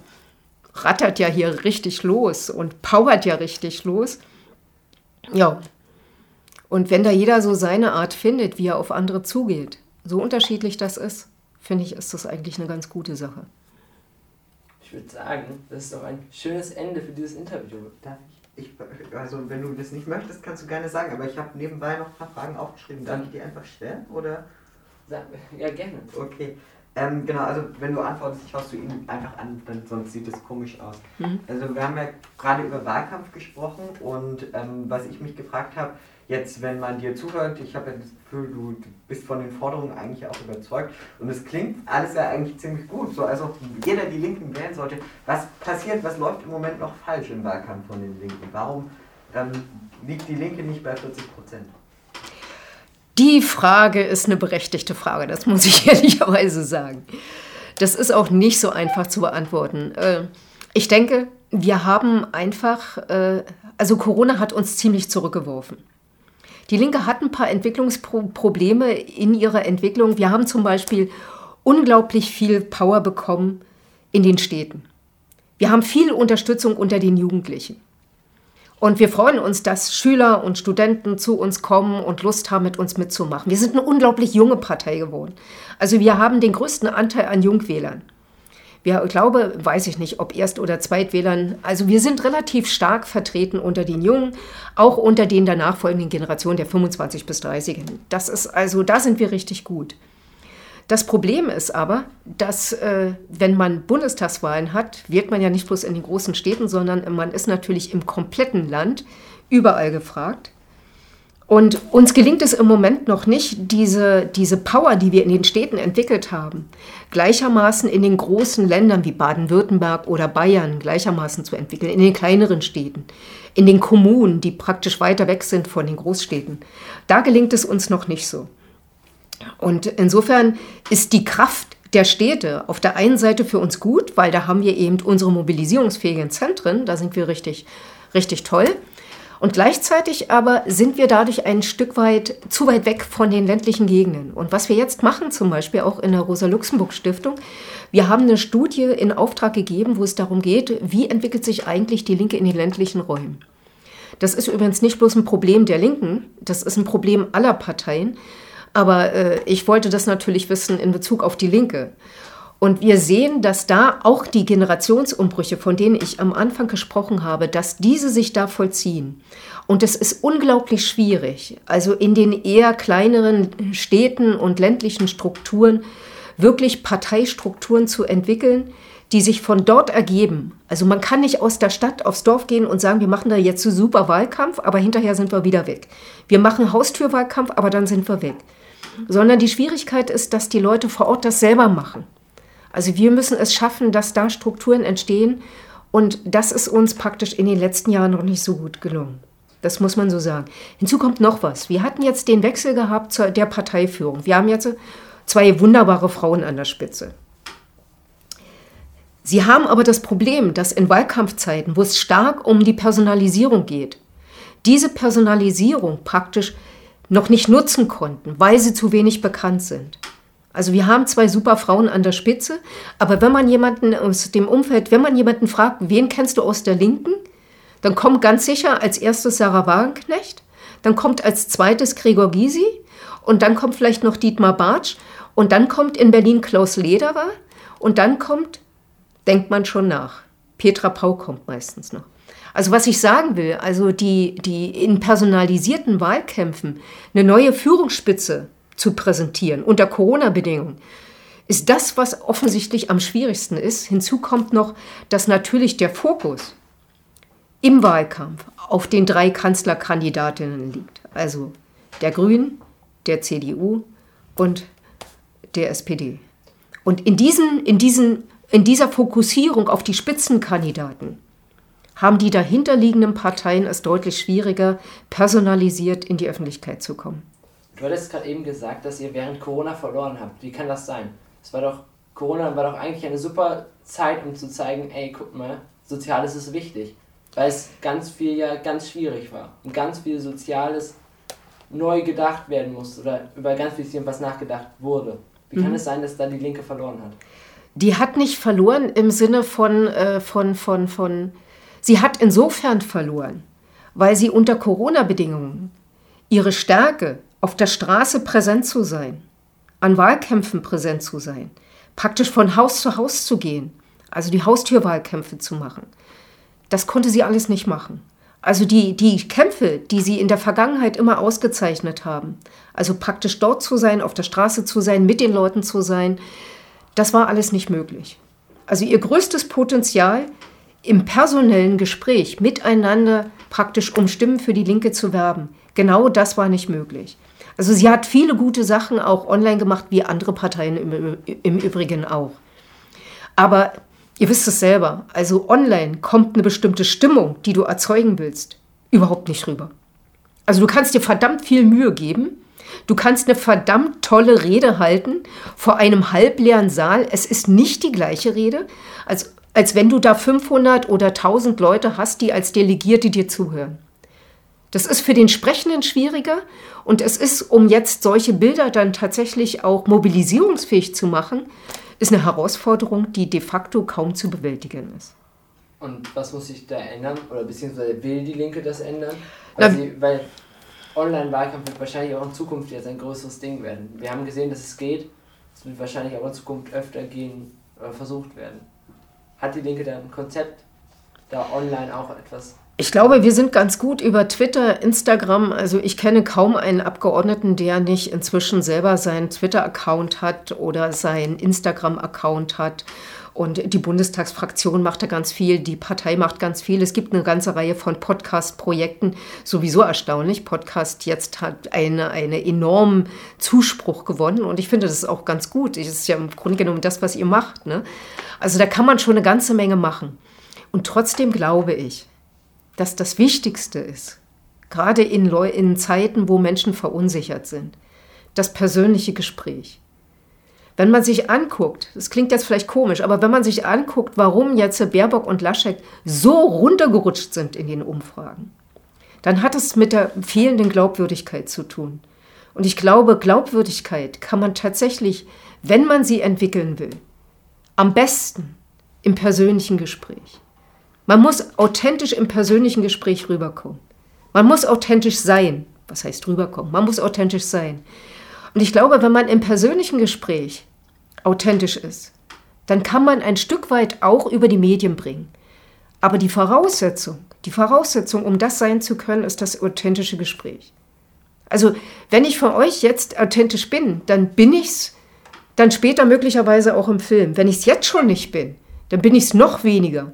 rattert ja hier richtig los und powert ja richtig los. Ja, und wenn da jeder so seine Art findet, wie er auf andere zugeht, so unterschiedlich das ist, finde ich, ist das eigentlich eine ganz gute Sache. Ich würde sagen, das ist doch ein schönes Ende für dieses Interview. Darf ich? ich? Also, wenn du das nicht möchtest, kannst du gerne sagen, aber ich habe nebenbei noch ein paar Fragen aufgeschrieben. Darf ich die einfach stellen? Oder? Ja, gerne. Okay. Ähm, genau, also wenn du antwortest, schaust du ihn einfach an, dann, sonst sieht es komisch aus. Mhm. Also wir haben ja gerade über Wahlkampf gesprochen und ähm, was ich mich gefragt habe, jetzt, wenn man dir zuhört, ich habe das Gefühl, du bist von den Forderungen eigentlich auch überzeugt und es klingt alles ja eigentlich ziemlich gut, so als ob jeder die Linken wählen sollte. Was passiert, was läuft im Moment noch falsch im Wahlkampf von den Linken? Warum ähm, liegt die Linke nicht bei 40 Prozent? Die Frage ist eine berechtigte Frage, das muss ich *laughs* ehrlicherweise sagen. Das ist auch nicht so einfach zu beantworten. Äh, ich denke, wir haben einfach, äh, also Corona hat uns ziemlich zurückgeworfen. Die Linke hat ein paar Entwicklungsprobleme in ihrer Entwicklung. Wir haben zum Beispiel unglaublich viel Power bekommen in den Städten. Wir haben viel Unterstützung unter den Jugendlichen. Und wir freuen uns, dass Schüler und Studenten zu uns kommen und Lust haben, mit uns mitzumachen. Wir sind eine unglaublich junge Partei geworden. Also wir haben den größten Anteil an Jungwählern. Wir, ich glaube, weiß ich nicht, ob Erst- oder Zweitwählern. Also wir sind relativ stark vertreten unter den Jungen, auch unter den danach folgenden Generationen der 25 bis 30. Das ist also, da sind wir richtig gut. Das Problem ist aber, dass äh, wenn man Bundestagswahlen hat, wird man ja nicht bloß in den großen Städten, sondern man ist natürlich im kompletten Land überall gefragt. Und uns gelingt es im Moment noch nicht, diese, diese Power, die wir in den Städten entwickelt haben, gleichermaßen in den großen Ländern wie Baden-Württemberg oder Bayern gleichermaßen zu entwickeln, in den kleineren Städten, in den Kommunen, die praktisch weiter weg sind von den Großstädten. Da gelingt es uns noch nicht so. Und insofern ist die Kraft der Städte auf der einen Seite für uns gut, weil da haben wir eben unsere mobilisierungsfähigen Zentren, da sind wir richtig, richtig toll. Und gleichzeitig aber sind wir dadurch ein Stück weit zu weit weg von den ländlichen Gegenden. Und was wir jetzt machen, zum Beispiel auch in der Rosa-Luxemburg-Stiftung, wir haben eine Studie in Auftrag gegeben, wo es darum geht, wie entwickelt sich eigentlich die Linke in den ländlichen Räumen. Das ist übrigens nicht bloß ein Problem der Linken, das ist ein Problem aller Parteien. Aber äh, ich wollte das natürlich wissen in Bezug auf die Linke. Und wir sehen, dass da auch die Generationsumbrüche, von denen ich am Anfang gesprochen habe, dass diese sich da vollziehen. Und es ist unglaublich schwierig, also in den eher kleineren Städten und ländlichen Strukturen wirklich Parteistrukturen zu entwickeln, die sich von dort ergeben. Also man kann nicht aus der Stadt aufs Dorf gehen und sagen, wir machen da jetzt so super Wahlkampf, aber hinterher sind wir wieder weg. Wir machen Haustürwahlkampf, aber dann sind wir weg. Sondern die Schwierigkeit ist, dass die Leute vor Ort das selber machen. Also wir müssen es schaffen, dass da Strukturen entstehen. Und das ist uns praktisch in den letzten Jahren noch nicht so gut gelungen. Das muss man so sagen. Hinzu kommt noch was. Wir hatten jetzt den Wechsel gehabt zur der Parteiführung. Wir haben jetzt zwei wunderbare Frauen an der Spitze. Sie haben aber das Problem, dass in Wahlkampfzeiten, wo es stark um die Personalisierung geht, diese Personalisierung praktisch noch nicht nutzen konnten, weil sie zu wenig bekannt sind. Also wir haben zwei super Frauen an der Spitze, aber wenn man jemanden aus dem Umfeld, wenn man jemanden fragt, wen kennst du aus der Linken, dann kommt ganz sicher als erstes Sarah Wagenknecht, dann kommt als zweites Gregor Gysi und dann kommt vielleicht noch Dietmar Bartsch und dann kommt in Berlin Klaus Lederer und dann kommt, denkt man schon nach, Petra Pau kommt meistens noch. Also was ich sagen will, also die, die in personalisierten Wahlkämpfen eine neue Führungsspitze zu präsentieren unter Corona-Bedingungen, ist das, was offensichtlich am schwierigsten ist. Hinzu kommt noch, dass natürlich der Fokus im Wahlkampf auf den drei Kanzlerkandidatinnen liegt. Also der Grünen, der CDU und der SPD. Und in, diesen, in, diesen, in dieser Fokussierung auf die Spitzenkandidaten haben die dahinterliegenden Parteien es deutlich schwieriger, personalisiert in die Öffentlichkeit zu kommen. Du hattest gerade eben gesagt, dass ihr während Corona verloren habt. Wie kann das sein? Es war doch Corona war doch eigentlich eine super Zeit, um zu zeigen, ey, guck mal, Soziales ist wichtig. Weil es ganz viel ja ganz schwierig war. Und ganz viel Soziales neu gedacht werden musste oder über ganz viel was nachgedacht wurde. Wie kann mhm. es sein, dass da die Linke verloren hat? Die hat nicht verloren im Sinne von, äh, von, von, von, sie hat insofern verloren, weil sie unter Corona-Bedingungen ihre Stärke, auf der Straße präsent zu sein, an Wahlkämpfen präsent zu sein, praktisch von Haus zu Haus zu gehen, also die Haustürwahlkämpfe zu machen, das konnte sie alles nicht machen. Also die, die Kämpfe, die sie in der Vergangenheit immer ausgezeichnet haben, also praktisch dort zu sein, auf der Straße zu sein, mit den Leuten zu sein, das war alles nicht möglich. Also ihr größtes Potenzial im personellen Gespräch miteinander praktisch um Stimmen für die Linke zu werben, genau das war nicht möglich. Also sie hat viele gute Sachen auch online gemacht, wie andere Parteien im, im Übrigen auch. Aber Ihr wisst es selber, also online kommt eine bestimmte Stimmung, die du erzeugen willst, überhaupt nicht rüber. Also du kannst dir verdammt viel Mühe geben, du kannst eine verdammt tolle Rede halten vor einem halbleeren Saal. Es ist nicht die gleiche Rede, als, als wenn du da 500 oder 1000 Leute hast, die als Delegierte dir zuhören. Das ist für den Sprechenden schwieriger und es ist, um jetzt solche Bilder dann tatsächlich auch mobilisierungsfähig zu machen, ist eine Herausforderung, die de facto kaum zu bewältigen ist. Und was muss sich da ändern? Oder beziehungsweise will die Linke das ändern? Weil, sie, weil Online-Wahlkampf wird wahrscheinlich auch in Zukunft jetzt ein größeres Ding werden. Wir haben gesehen, dass es geht. Es wird wahrscheinlich auch in Zukunft öfter gehen oder versucht werden. Hat die Linke da ein Konzept, da online auch etwas ich glaube, wir sind ganz gut über Twitter, Instagram. Also ich kenne kaum einen Abgeordneten, der nicht inzwischen selber seinen Twitter-Account hat oder seinen Instagram-Account hat. Und die Bundestagsfraktion macht da ganz viel, die Partei macht ganz viel. Es gibt eine ganze Reihe von Podcast-Projekten, sowieso erstaunlich. Podcast jetzt hat einen eine enormen Zuspruch gewonnen und ich finde das ist auch ganz gut. Das ist ja im Grunde genommen das, was ihr macht. Ne? Also da kann man schon eine ganze Menge machen. Und trotzdem glaube ich, dass das Wichtigste ist, gerade in, Leu in Zeiten, wo Menschen verunsichert sind, das persönliche Gespräch. Wenn man sich anguckt, das klingt jetzt vielleicht komisch, aber wenn man sich anguckt, warum jetzt Baerbock und Laschet so runtergerutscht sind in den Umfragen, dann hat es mit der fehlenden Glaubwürdigkeit zu tun. Und ich glaube, Glaubwürdigkeit kann man tatsächlich, wenn man sie entwickeln will, am besten im persönlichen Gespräch. Man muss authentisch im persönlichen Gespräch rüberkommen. Man muss authentisch sein. Was heißt rüberkommen? Man muss authentisch sein. Und ich glaube, wenn man im persönlichen Gespräch authentisch ist, dann kann man ein Stück weit auch über die Medien bringen. Aber die Voraussetzung, die Voraussetzung, um das sein zu können, ist das authentische Gespräch. Also, wenn ich für euch jetzt authentisch bin, dann bin ich's dann später möglicherweise auch im Film. Wenn ich es jetzt schon nicht bin, dann bin ich es noch weniger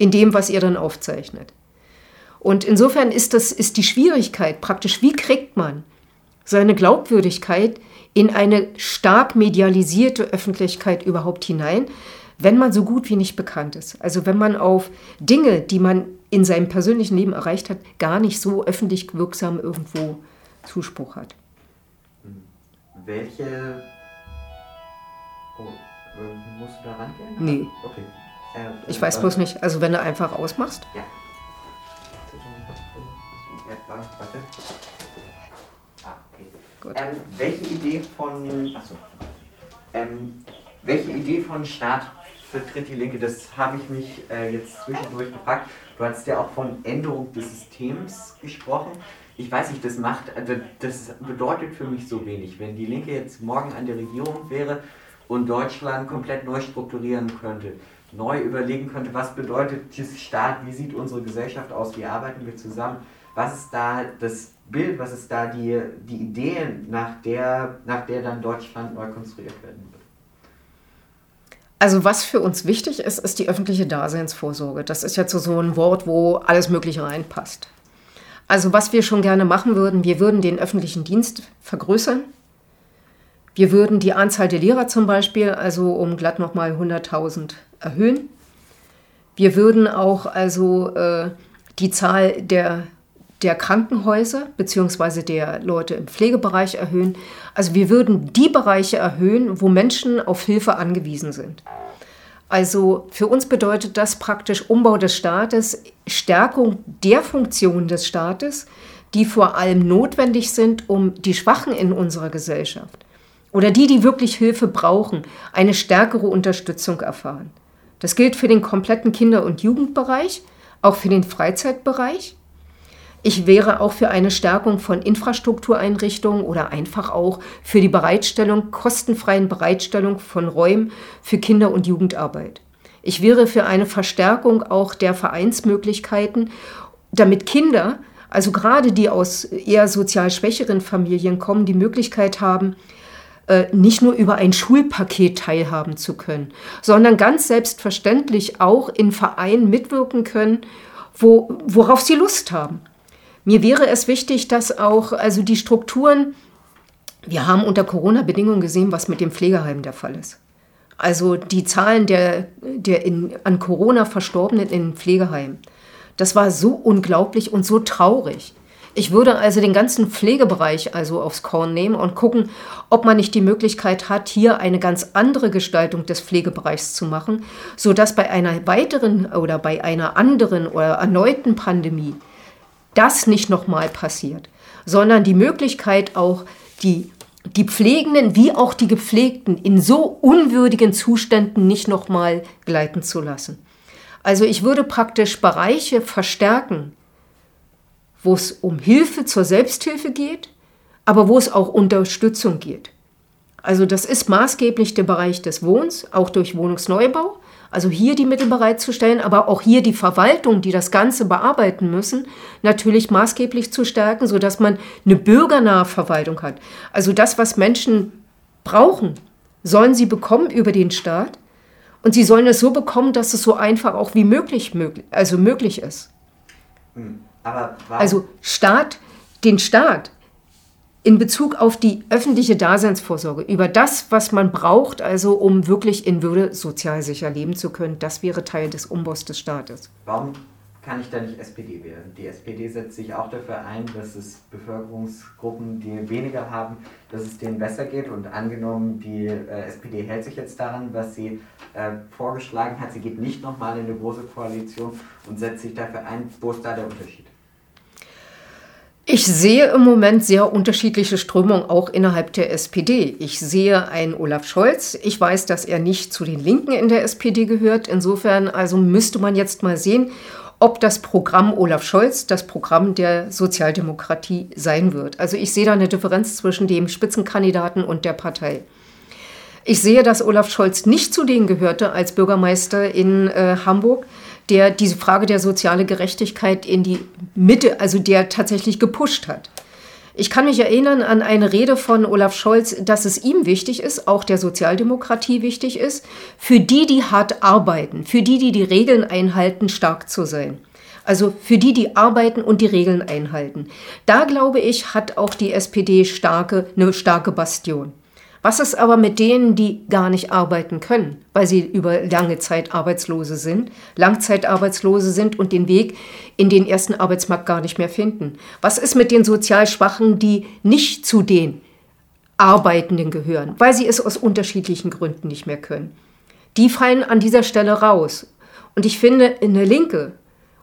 in dem, was ihr dann aufzeichnet. Und insofern ist das ist die Schwierigkeit praktisch, wie kriegt man seine Glaubwürdigkeit in eine stark medialisierte Öffentlichkeit überhaupt hinein, wenn man so gut wie nicht bekannt ist. Also wenn man auf Dinge, die man in seinem persönlichen Leben erreicht hat, gar nicht so öffentlich wirksam irgendwo Zuspruch hat. Welche... Oh, musst du da rangehen? Nee. Okay. Ich weiß bloß nicht, also wenn du einfach ausmachst. Ja. Warte. Ah, okay. Gut. Ähm, welche Idee von. Achso. Ähm, welche Idee von Staat vertritt die Linke? Das habe ich mich äh, jetzt zwischendurch gefragt. Du hast ja auch von Änderung des Systems gesprochen. Ich weiß nicht, das macht, also das bedeutet für mich so wenig. Wenn die Linke jetzt morgen an der Regierung wäre und Deutschland komplett neu strukturieren könnte, neu überlegen könnte, was bedeutet dieses Staat, wie sieht unsere Gesellschaft aus, wie arbeiten wir zusammen, was ist da das Bild, was ist da die, die Idee, nach der, nach der dann Deutschland neu konstruiert werden wird. Also was für uns wichtig ist, ist die öffentliche Daseinsvorsorge. Das ist jetzt so ein Wort, wo alles Mögliche reinpasst. Also was wir schon gerne machen würden, wir würden den öffentlichen Dienst vergrößern. Wir würden die Anzahl der Lehrer zum Beispiel, also um glatt nochmal 100.000 erhöhen. Wir würden auch also äh, die Zahl der der Krankenhäuser bzw. der Leute im Pflegebereich erhöhen. Also wir würden die Bereiche erhöhen, wo Menschen auf Hilfe angewiesen sind. Also für uns bedeutet das praktisch Umbau des Staates, Stärkung der Funktionen des Staates, die vor allem notwendig sind, um die Schwachen in unserer Gesellschaft oder die, die wirklich Hilfe brauchen, eine stärkere Unterstützung erfahren. Das gilt für den kompletten Kinder- und Jugendbereich, auch für den Freizeitbereich. Ich wäre auch für eine Stärkung von Infrastruktureinrichtungen oder einfach auch für die Bereitstellung, kostenfreien Bereitstellung von Räumen für Kinder- und Jugendarbeit. Ich wäre für eine Verstärkung auch der Vereinsmöglichkeiten, damit Kinder, also gerade die aus eher sozial schwächeren Familien kommen, die Möglichkeit haben, äh, nicht nur über ein Schulpaket teilhaben zu können, sondern ganz selbstverständlich auch in Vereinen mitwirken können, wo, worauf sie Lust haben. Mir wäre es wichtig, dass auch also die Strukturen, wir haben unter Corona-Bedingungen gesehen, was mit dem Pflegeheim der Fall ist. Also die Zahlen der, der in, an Corona Verstorbenen in Pflegeheimen. Das war so unglaublich und so traurig. Ich würde also den ganzen Pflegebereich also aufs Korn nehmen und gucken, ob man nicht die Möglichkeit hat, hier eine ganz andere Gestaltung des Pflegebereichs zu machen, sodass bei einer weiteren oder bei einer anderen oder erneuten Pandemie das nicht nochmal passiert, sondern die Möglichkeit auch, die, die Pflegenden wie auch die Gepflegten in so unwürdigen Zuständen nicht nochmal gleiten zu lassen. Also ich würde praktisch Bereiche verstärken, wo es um Hilfe zur Selbsthilfe geht, aber wo es auch Unterstützung geht. Also das ist maßgeblich der Bereich des Wohns, auch durch Wohnungsneubau. Also hier die Mittel bereitzustellen, aber auch hier die Verwaltung, die das Ganze bearbeiten müssen, natürlich maßgeblich zu stärken, sodass man eine bürgernahe Verwaltung hat. Also das, was Menschen brauchen, sollen sie bekommen über den Staat. Und sie sollen es so bekommen, dass es so einfach auch wie möglich, also möglich ist. Hm, also Staat, den Staat in Bezug auf die öffentliche Daseinsvorsorge, über das, was man braucht, also um wirklich in Würde sozial sicher leben zu können, das wäre Teil des Umbaus des Staates. Warum kann ich da nicht SPD wählen? Die SPD setzt sich auch dafür ein, dass es Bevölkerungsgruppen, die weniger haben, dass es denen besser geht. Und angenommen, die äh, SPD hält sich jetzt daran, was sie äh, vorgeschlagen hat, sie geht nicht nochmal in eine große Koalition und setzt sich dafür ein, wo ist da der Unterschied? Ich sehe im Moment sehr unterschiedliche Strömungen auch innerhalb der SPD. Ich sehe einen Olaf Scholz. Ich weiß, dass er nicht zu den Linken in der SPD gehört. Insofern also müsste man jetzt mal sehen, ob das Programm Olaf Scholz das Programm der Sozialdemokratie sein wird. Also ich sehe da eine Differenz zwischen dem Spitzenkandidaten und der Partei. Ich sehe, dass Olaf Scholz nicht zu denen gehörte als Bürgermeister in äh, Hamburg, der diese Frage der sozialen Gerechtigkeit in die Mitte, also der tatsächlich gepusht hat. Ich kann mich erinnern an eine Rede von Olaf Scholz, dass es ihm wichtig ist, auch der Sozialdemokratie wichtig ist, für die, die hart arbeiten, für die, die die Regeln einhalten, stark zu sein. Also für die, die arbeiten und die Regeln einhalten. Da glaube ich, hat auch die SPD starke, eine starke Bastion. Was ist aber mit denen, die gar nicht arbeiten können, weil sie über lange Zeit Arbeitslose sind, Langzeitarbeitslose sind und den Weg in den ersten Arbeitsmarkt gar nicht mehr finden? Was ist mit den sozial Schwachen, die nicht zu den Arbeitenden gehören, weil sie es aus unterschiedlichen Gründen nicht mehr können? Die fallen an dieser Stelle raus. Und ich finde, eine Linke,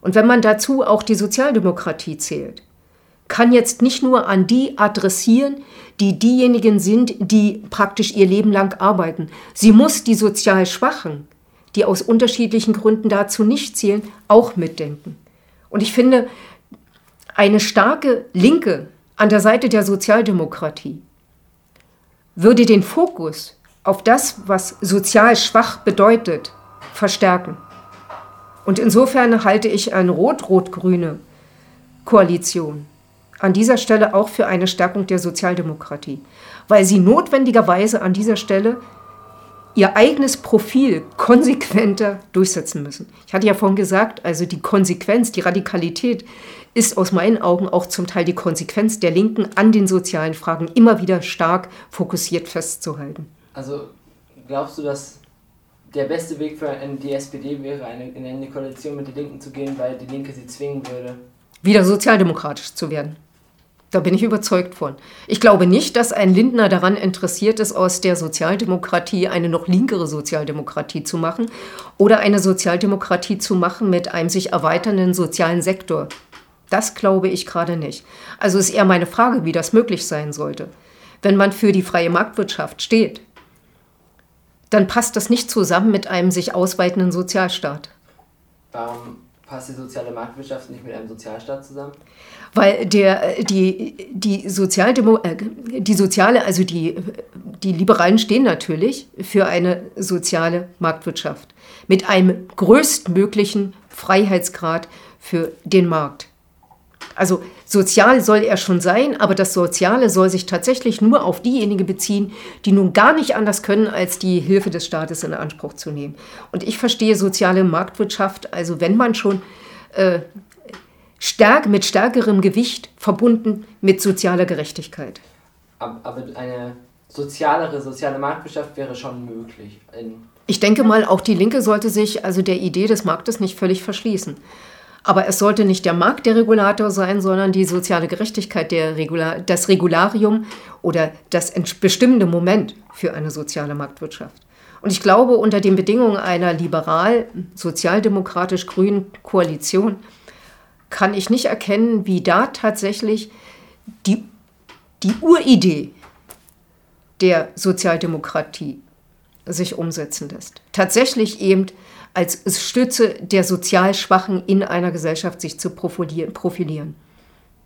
und wenn man dazu auch die Sozialdemokratie zählt, kann jetzt nicht nur an die adressieren, die diejenigen sind, die praktisch ihr Leben lang arbeiten. Sie muss die sozial Schwachen, die aus unterschiedlichen Gründen dazu nicht zählen, auch mitdenken. Und ich finde, eine starke Linke an der Seite der Sozialdemokratie würde den Fokus auf das, was sozial schwach bedeutet, verstärken. Und insofern halte ich eine rot-rot-grüne Koalition an dieser Stelle auch für eine Stärkung der Sozialdemokratie, weil sie notwendigerweise an dieser Stelle ihr eigenes Profil konsequenter durchsetzen müssen. Ich hatte ja vorhin gesagt, also die Konsequenz, die Radikalität ist aus meinen Augen auch zum Teil die Konsequenz der Linken an den sozialen Fragen immer wieder stark fokussiert festzuhalten. Also glaubst du, dass der beste Weg für die SPD wäre, eine, in eine Koalition mit den Linken zu gehen, weil die Linke sie zwingen würde, wieder sozialdemokratisch zu werden. Da bin ich überzeugt von. Ich glaube nicht, dass ein Lindner daran interessiert ist, aus der Sozialdemokratie eine noch linkere Sozialdemokratie zu machen oder eine Sozialdemokratie zu machen mit einem sich erweiternden sozialen Sektor. Das glaube ich gerade nicht. Also ist eher meine Frage, wie das möglich sein sollte. Wenn man für die freie Marktwirtschaft steht, dann passt das nicht zusammen mit einem sich ausweitenden Sozialstaat. Warum passt die soziale Marktwirtschaft nicht mit einem Sozialstaat zusammen? Weil der, die, die, Sozialdemo äh, die soziale, also die, die Liberalen stehen natürlich für eine soziale Marktwirtschaft mit einem größtmöglichen Freiheitsgrad für den Markt. Also sozial soll er schon sein, aber das Soziale soll sich tatsächlich nur auf diejenigen beziehen, die nun gar nicht anders können, als die Hilfe des Staates in Anspruch zu nehmen. Und ich verstehe soziale Marktwirtschaft, also wenn man schon äh, stark, mit stärkerem Gewicht verbunden mit sozialer Gerechtigkeit. Aber eine sozialere, soziale Marktwirtschaft wäre schon möglich. ich denke mal, auch die Linke sollte sich also der Idee des Marktes nicht völlig verschließen. Aber es sollte nicht der Markt der Regulator sein, sondern die soziale Gerechtigkeit, der Regular, das Regularium oder das bestimmende Moment für eine soziale Marktwirtschaft. Und ich glaube, unter den Bedingungen einer liberal-sozialdemokratisch-grünen Koalition kann ich nicht erkennen, wie da tatsächlich die, die Uridee der Sozialdemokratie sich umsetzen lässt. Tatsächlich eben als Stütze der sozial Schwachen in einer Gesellschaft sich zu profilieren.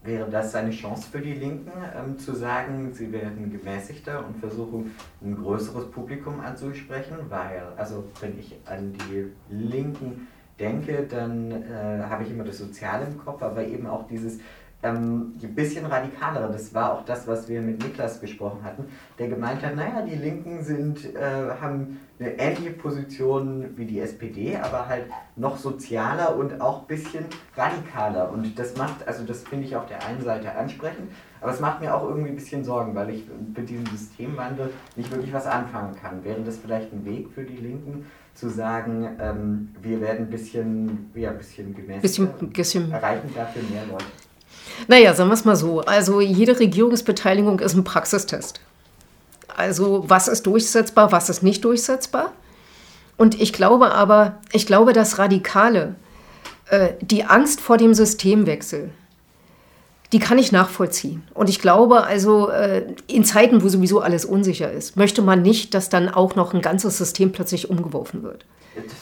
Wäre das eine Chance für die Linken, ähm, zu sagen, sie werden gemäßigter und versuchen, ein größeres Publikum anzusprechen? Weil, also wenn ich an die Linken denke, dann äh, habe ich immer das Soziale im Kopf, aber eben auch dieses ähm, ein bisschen radikalere. Das war auch das, was wir mit Niklas besprochen hatten, der gemeint hat, naja, die Linken sind, äh, haben eine ähnliche Position wie die SPD, aber halt noch sozialer und auch ein bisschen radikaler. Und das macht, also das finde ich auf der einen Seite ansprechend, aber es macht mir auch irgendwie ein bisschen Sorgen, weil ich mit diesem Systemwandel nicht wirklich was anfangen kann. Wäre das vielleicht ein Weg für die Linken, zu sagen, ähm, wir werden ein bisschen, ja, ein bisschen gemäßigter bisschen, bisschen erreichen dafür mehr Leute? Naja, sagen wir es mal so. Also jede Regierungsbeteiligung ist ein Praxistest. Also was ist durchsetzbar, was ist nicht durchsetzbar. Und ich glaube aber, ich glaube, dass Radikale, äh, die Angst vor dem Systemwechsel, die kann ich nachvollziehen. Und ich glaube also, äh, in Zeiten, wo sowieso alles unsicher ist, möchte man nicht, dass dann auch noch ein ganzes System plötzlich umgeworfen wird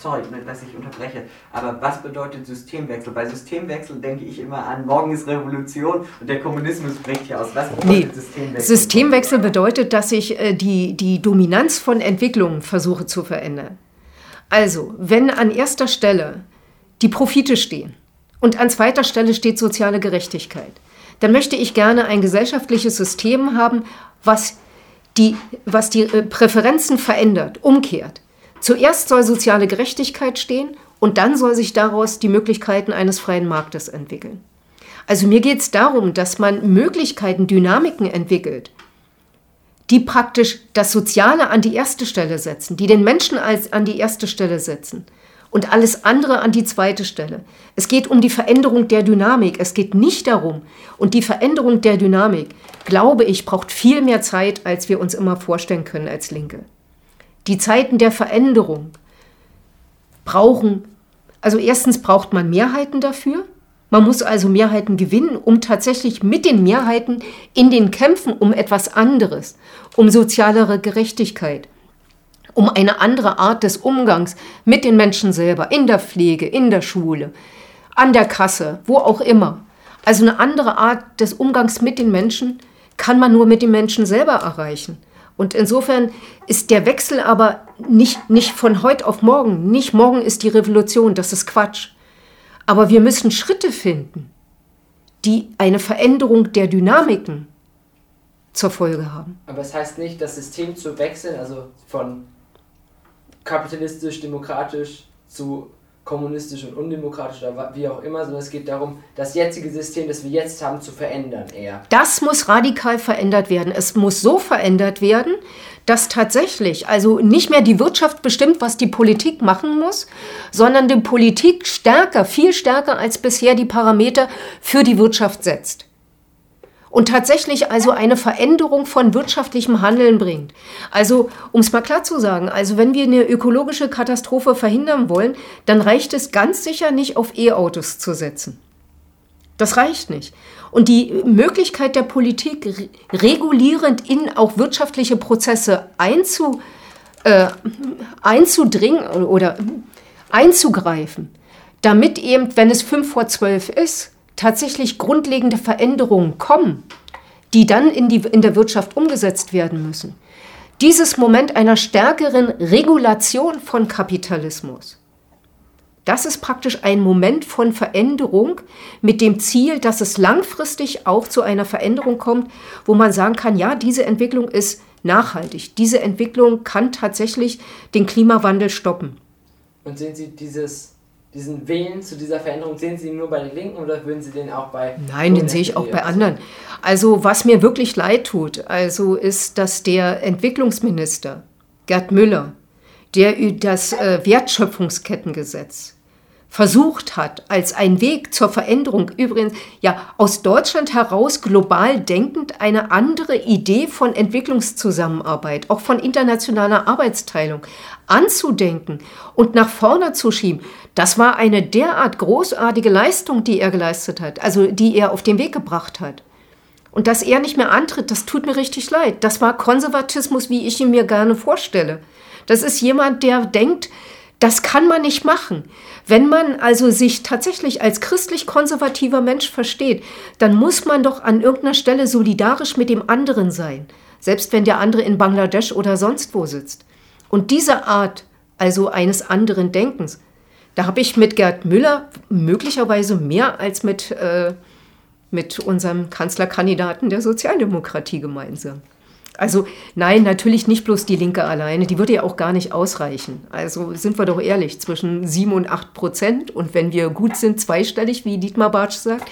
sorry, dass ich unterbreche, aber was bedeutet Systemwechsel? Bei Systemwechsel denke ich immer an, morgen ist Revolution und der Kommunismus bricht hier aus. Was bedeutet nee. Systemwechsel? Systemwechsel bedeutet, dass ich äh, die, die Dominanz von Entwicklungen versuche zu verändern. Also, wenn an erster Stelle die Profite stehen und an zweiter Stelle steht soziale Gerechtigkeit, dann möchte ich gerne ein gesellschaftliches System haben, was die, was die äh, Präferenzen verändert, umkehrt. Zuerst soll soziale Gerechtigkeit stehen und dann soll sich daraus die Möglichkeiten eines freien Marktes entwickeln. Also mir geht es darum, dass man Möglichkeiten, Dynamiken entwickelt, die praktisch das Soziale an die erste Stelle setzen, die den Menschen als an die erste Stelle setzen und alles andere an die zweite Stelle. Es geht um die Veränderung der Dynamik. Es geht nicht darum. Und die Veränderung der Dynamik, glaube ich, braucht viel mehr Zeit, als wir uns immer vorstellen können als Linke. Die Zeiten der Veränderung brauchen, also erstens braucht man Mehrheiten dafür. Man muss also Mehrheiten gewinnen, um tatsächlich mit den Mehrheiten in den Kämpfen um etwas anderes, um sozialere Gerechtigkeit, um eine andere Art des Umgangs mit den Menschen selber, in der Pflege, in der Schule, an der Kasse, wo auch immer. Also eine andere Art des Umgangs mit den Menschen kann man nur mit den Menschen selber erreichen. Und insofern ist der Wechsel aber nicht, nicht von heute auf morgen. Nicht morgen ist die Revolution, das ist Quatsch. Aber wir müssen Schritte finden, die eine Veränderung der Dynamiken zur Folge haben. Aber es das heißt nicht, das System zu wechseln, also von kapitalistisch, demokratisch zu kommunistisch und undemokratisch oder wie auch immer, sondern es geht darum, das jetzige System, das wir jetzt haben, zu verändern eher. Das muss radikal verändert werden. Es muss so verändert werden, dass tatsächlich also nicht mehr die Wirtschaft bestimmt, was die Politik machen muss, sondern die Politik stärker, viel stärker als bisher die Parameter für die Wirtschaft setzt und tatsächlich also eine Veränderung von wirtschaftlichem Handeln bringt. Also, um es mal klar zu sagen, also wenn wir eine ökologische Katastrophe verhindern wollen, dann reicht es ganz sicher nicht auf E-Autos zu setzen. Das reicht nicht. Und die Möglichkeit der Politik, regulierend in auch wirtschaftliche Prozesse einzu, äh, einzudringen oder einzugreifen, damit eben, wenn es fünf vor zwölf ist, tatsächlich grundlegende Veränderungen kommen, die dann in, die, in der Wirtschaft umgesetzt werden müssen. Dieses Moment einer stärkeren Regulation von Kapitalismus, das ist praktisch ein Moment von Veränderung mit dem Ziel, dass es langfristig auch zu einer Veränderung kommt, wo man sagen kann, ja, diese Entwicklung ist nachhaltig. Diese Entwicklung kann tatsächlich den Klimawandel stoppen. Und sehen Sie dieses diesen Willen zu dieser Veränderung, sehen Sie ihn nur bei den Linken oder würden Sie den auch bei... Nein, den sehe ich auch bei anderen. Also was mir wirklich leid tut, also ist, dass der Entwicklungsminister Gerd Müller, der das äh, Wertschöpfungskettengesetz versucht hat, als ein Weg zur Veränderung, übrigens ja aus Deutschland heraus global denkend eine andere Idee von Entwicklungszusammenarbeit, auch von internationaler Arbeitsteilung anzudenken und nach vorne zu schieben, das war eine derart großartige Leistung, die er geleistet hat, also die er auf den Weg gebracht hat. Und dass er nicht mehr antritt, das tut mir richtig leid. Das war Konservatismus, wie ich ihn mir gerne vorstelle. Das ist jemand, der denkt, das kann man nicht machen. Wenn man also sich tatsächlich als christlich-konservativer Mensch versteht, dann muss man doch an irgendeiner Stelle solidarisch mit dem anderen sein, selbst wenn der andere in Bangladesch oder sonst wo sitzt. Und diese Art also eines anderen Denkens, da habe ich mit Gerd Müller möglicherweise mehr als mit, äh, mit unserem Kanzlerkandidaten der Sozialdemokratie gemeinsam. Also nein, natürlich nicht bloß die Linke alleine, die würde ja auch gar nicht ausreichen. Also sind wir doch ehrlich, zwischen 7 und 8 Prozent und wenn wir gut sind, zweistellig, wie Dietmar Bartsch sagt,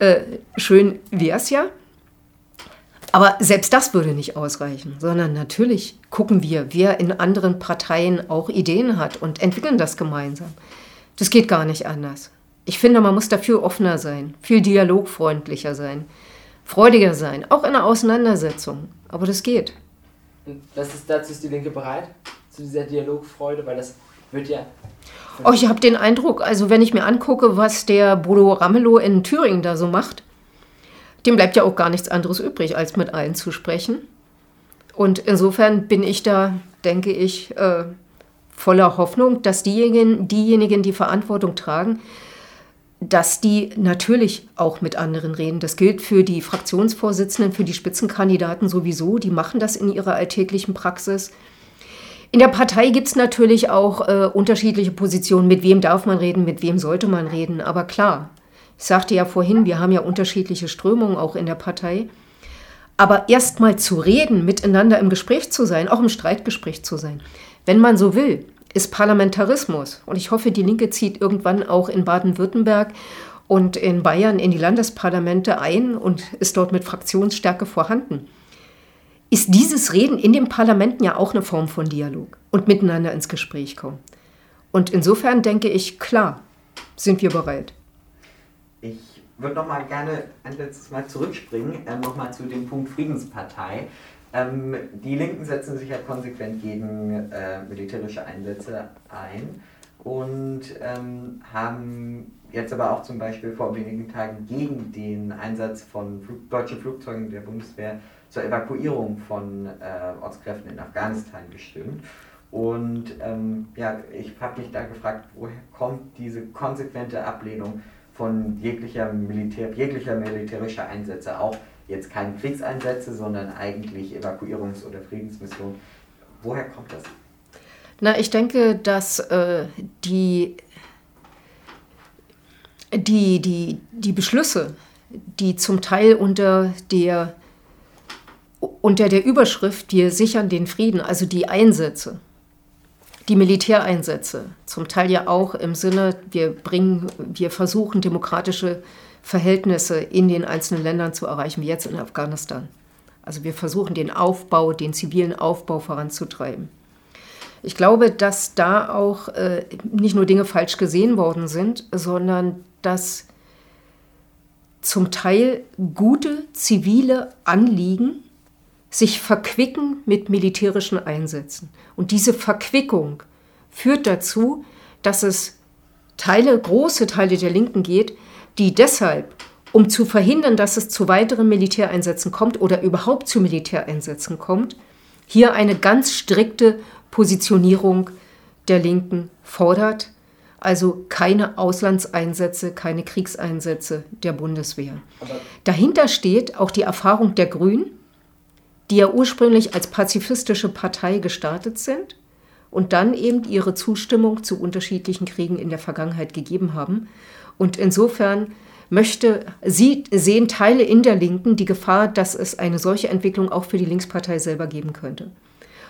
äh, schön wäre es ja. Aber selbst das würde nicht ausreichen, sondern natürlich gucken wir, wer in anderen Parteien auch Ideen hat und entwickeln das gemeinsam. Das geht gar nicht anders. Ich finde, man muss dafür offener sein, viel dialogfreundlicher sein, freudiger sein, auch in der Auseinandersetzung. Aber das geht. Und das ist, dazu ist die Linke bereit, zu dieser Dialogfreude, weil das wird ja. Oh, ich habe den Eindruck, also wenn ich mir angucke, was der Bodo Ramelow in Thüringen da so macht, dem bleibt ja auch gar nichts anderes übrig, als mit allen zu sprechen. Und insofern bin ich da, denke ich, äh, voller Hoffnung, dass diejenigen, diejenigen, die Verantwortung tragen, dass die natürlich auch mit anderen reden. Das gilt für die Fraktionsvorsitzenden, für die Spitzenkandidaten sowieso. Die machen das in ihrer alltäglichen Praxis. In der Partei gibt es natürlich auch äh, unterschiedliche Positionen. Mit wem darf man reden, mit wem sollte man reden. Aber klar, ich sagte ja vorhin, wir haben ja unterschiedliche Strömungen auch in der Partei. Aber erst mal zu reden, miteinander im Gespräch zu sein, auch im Streitgespräch zu sein, wenn man so will, ist Parlamentarismus. Und ich hoffe, die Linke zieht irgendwann auch in Baden-Württemberg und in Bayern in die Landesparlamente ein und ist dort mit Fraktionsstärke vorhanden. Ist dieses Reden in den Parlamenten ja auch eine Form von Dialog und miteinander ins Gespräch kommen. Und insofern denke ich, klar, sind wir bereit. Ich würde noch mal gerne ein letztes Mal zurückspringen, äh, noch mal zu dem Punkt Friedenspartei. Ähm, die Linken setzen sich ja konsequent gegen äh, militärische Einsätze ein und ähm, haben jetzt aber auch zum Beispiel vor wenigen Tagen gegen den Einsatz von Flug deutschen Flugzeugen der Bundeswehr zur Evakuierung von äh, Ortskräften in Afghanistan gestimmt. Und ähm, ja, ich habe mich da gefragt, woher kommt diese konsequente Ablehnung von jeglicher, Militär, jeglicher militärischer Einsätze, auch jetzt keine Kriegseinsätze, sondern eigentlich Evakuierungs- oder Friedensmissionen. Woher kommt das? Na, ich denke, dass äh, die, die, die, die Beschlüsse, die zum Teil unter der, unter der Überschrift Wir sichern den Frieden, also die Einsätze, die Militäreinsätze, zum Teil ja auch im Sinne, wir bringen, wir versuchen demokratische Verhältnisse in den einzelnen Ländern zu erreichen, wie jetzt in Afghanistan. Also wir versuchen den Aufbau, den zivilen Aufbau voranzutreiben. Ich glaube, dass da auch äh, nicht nur Dinge falsch gesehen worden sind, sondern dass zum Teil gute zivile Anliegen sich verquicken mit militärischen Einsätzen. Und diese Verquickung führt dazu, dass es Teile, große Teile der Linken geht, die deshalb, um zu verhindern, dass es zu weiteren Militäreinsätzen kommt oder überhaupt zu Militäreinsätzen kommt, hier eine ganz strikte Positionierung der Linken fordert. Also keine Auslandseinsätze, keine Kriegseinsätze der Bundeswehr. Dahinter steht auch die Erfahrung der Grünen, die ja ursprünglich als pazifistische Partei gestartet sind und dann eben ihre Zustimmung zu unterschiedlichen Kriegen in der Vergangenheit gegeben haben. Und insofern möchte, sie sehen Teile in der Linken die Gefahr, dass es eine solche Entwicklung auch für die Linkspartei selber geben könnte.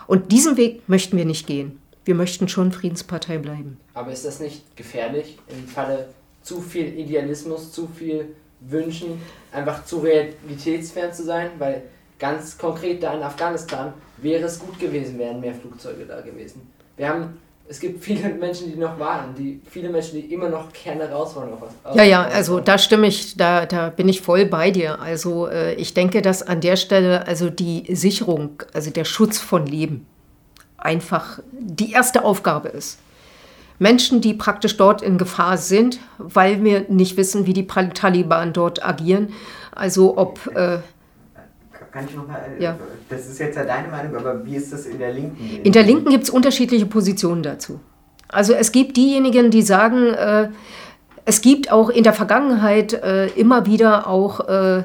Und diesen Weg möchten wir nicht gehen. Wir möchten schon Friedenspartei bleiben. Aber ist das nicht gefährlich im Falle zu viel Idealismus, zu viel Wünschen, einfach zu realitätsfern zu sein? Weil ganz konkret da in Afghanistan wäre es gut gewesen, wären mehr Flugzeuge da gewesen. Wir haben es gibt viele *laughs* Menschen, die noch warten, die, viele Menschen, die immer noch gerne raus wollen. Auf was, ja, ja, also da stimme ich, da, da bin ich voll bei dir. Also äh, ich denke, dass an der Stelle also die Sicherung, also der Schutz von Leben einfach die erste Aufgabe ist. Menschen, die praktisch dort in Gefahr sind, weil wir nicht wissen, wie die Taliban dort agieren. Also ob äh, kann ich nochmal, äh, ja. das ist jetzt ja deine Meinung, aber wie ist das in der Linken? In der Linken gibt es unterschiedliche Positionen dazu. Also es gibt diejenigen, die sagen, äh, es gibt auch in der Vergangenheit äh, immer wieder auch äh,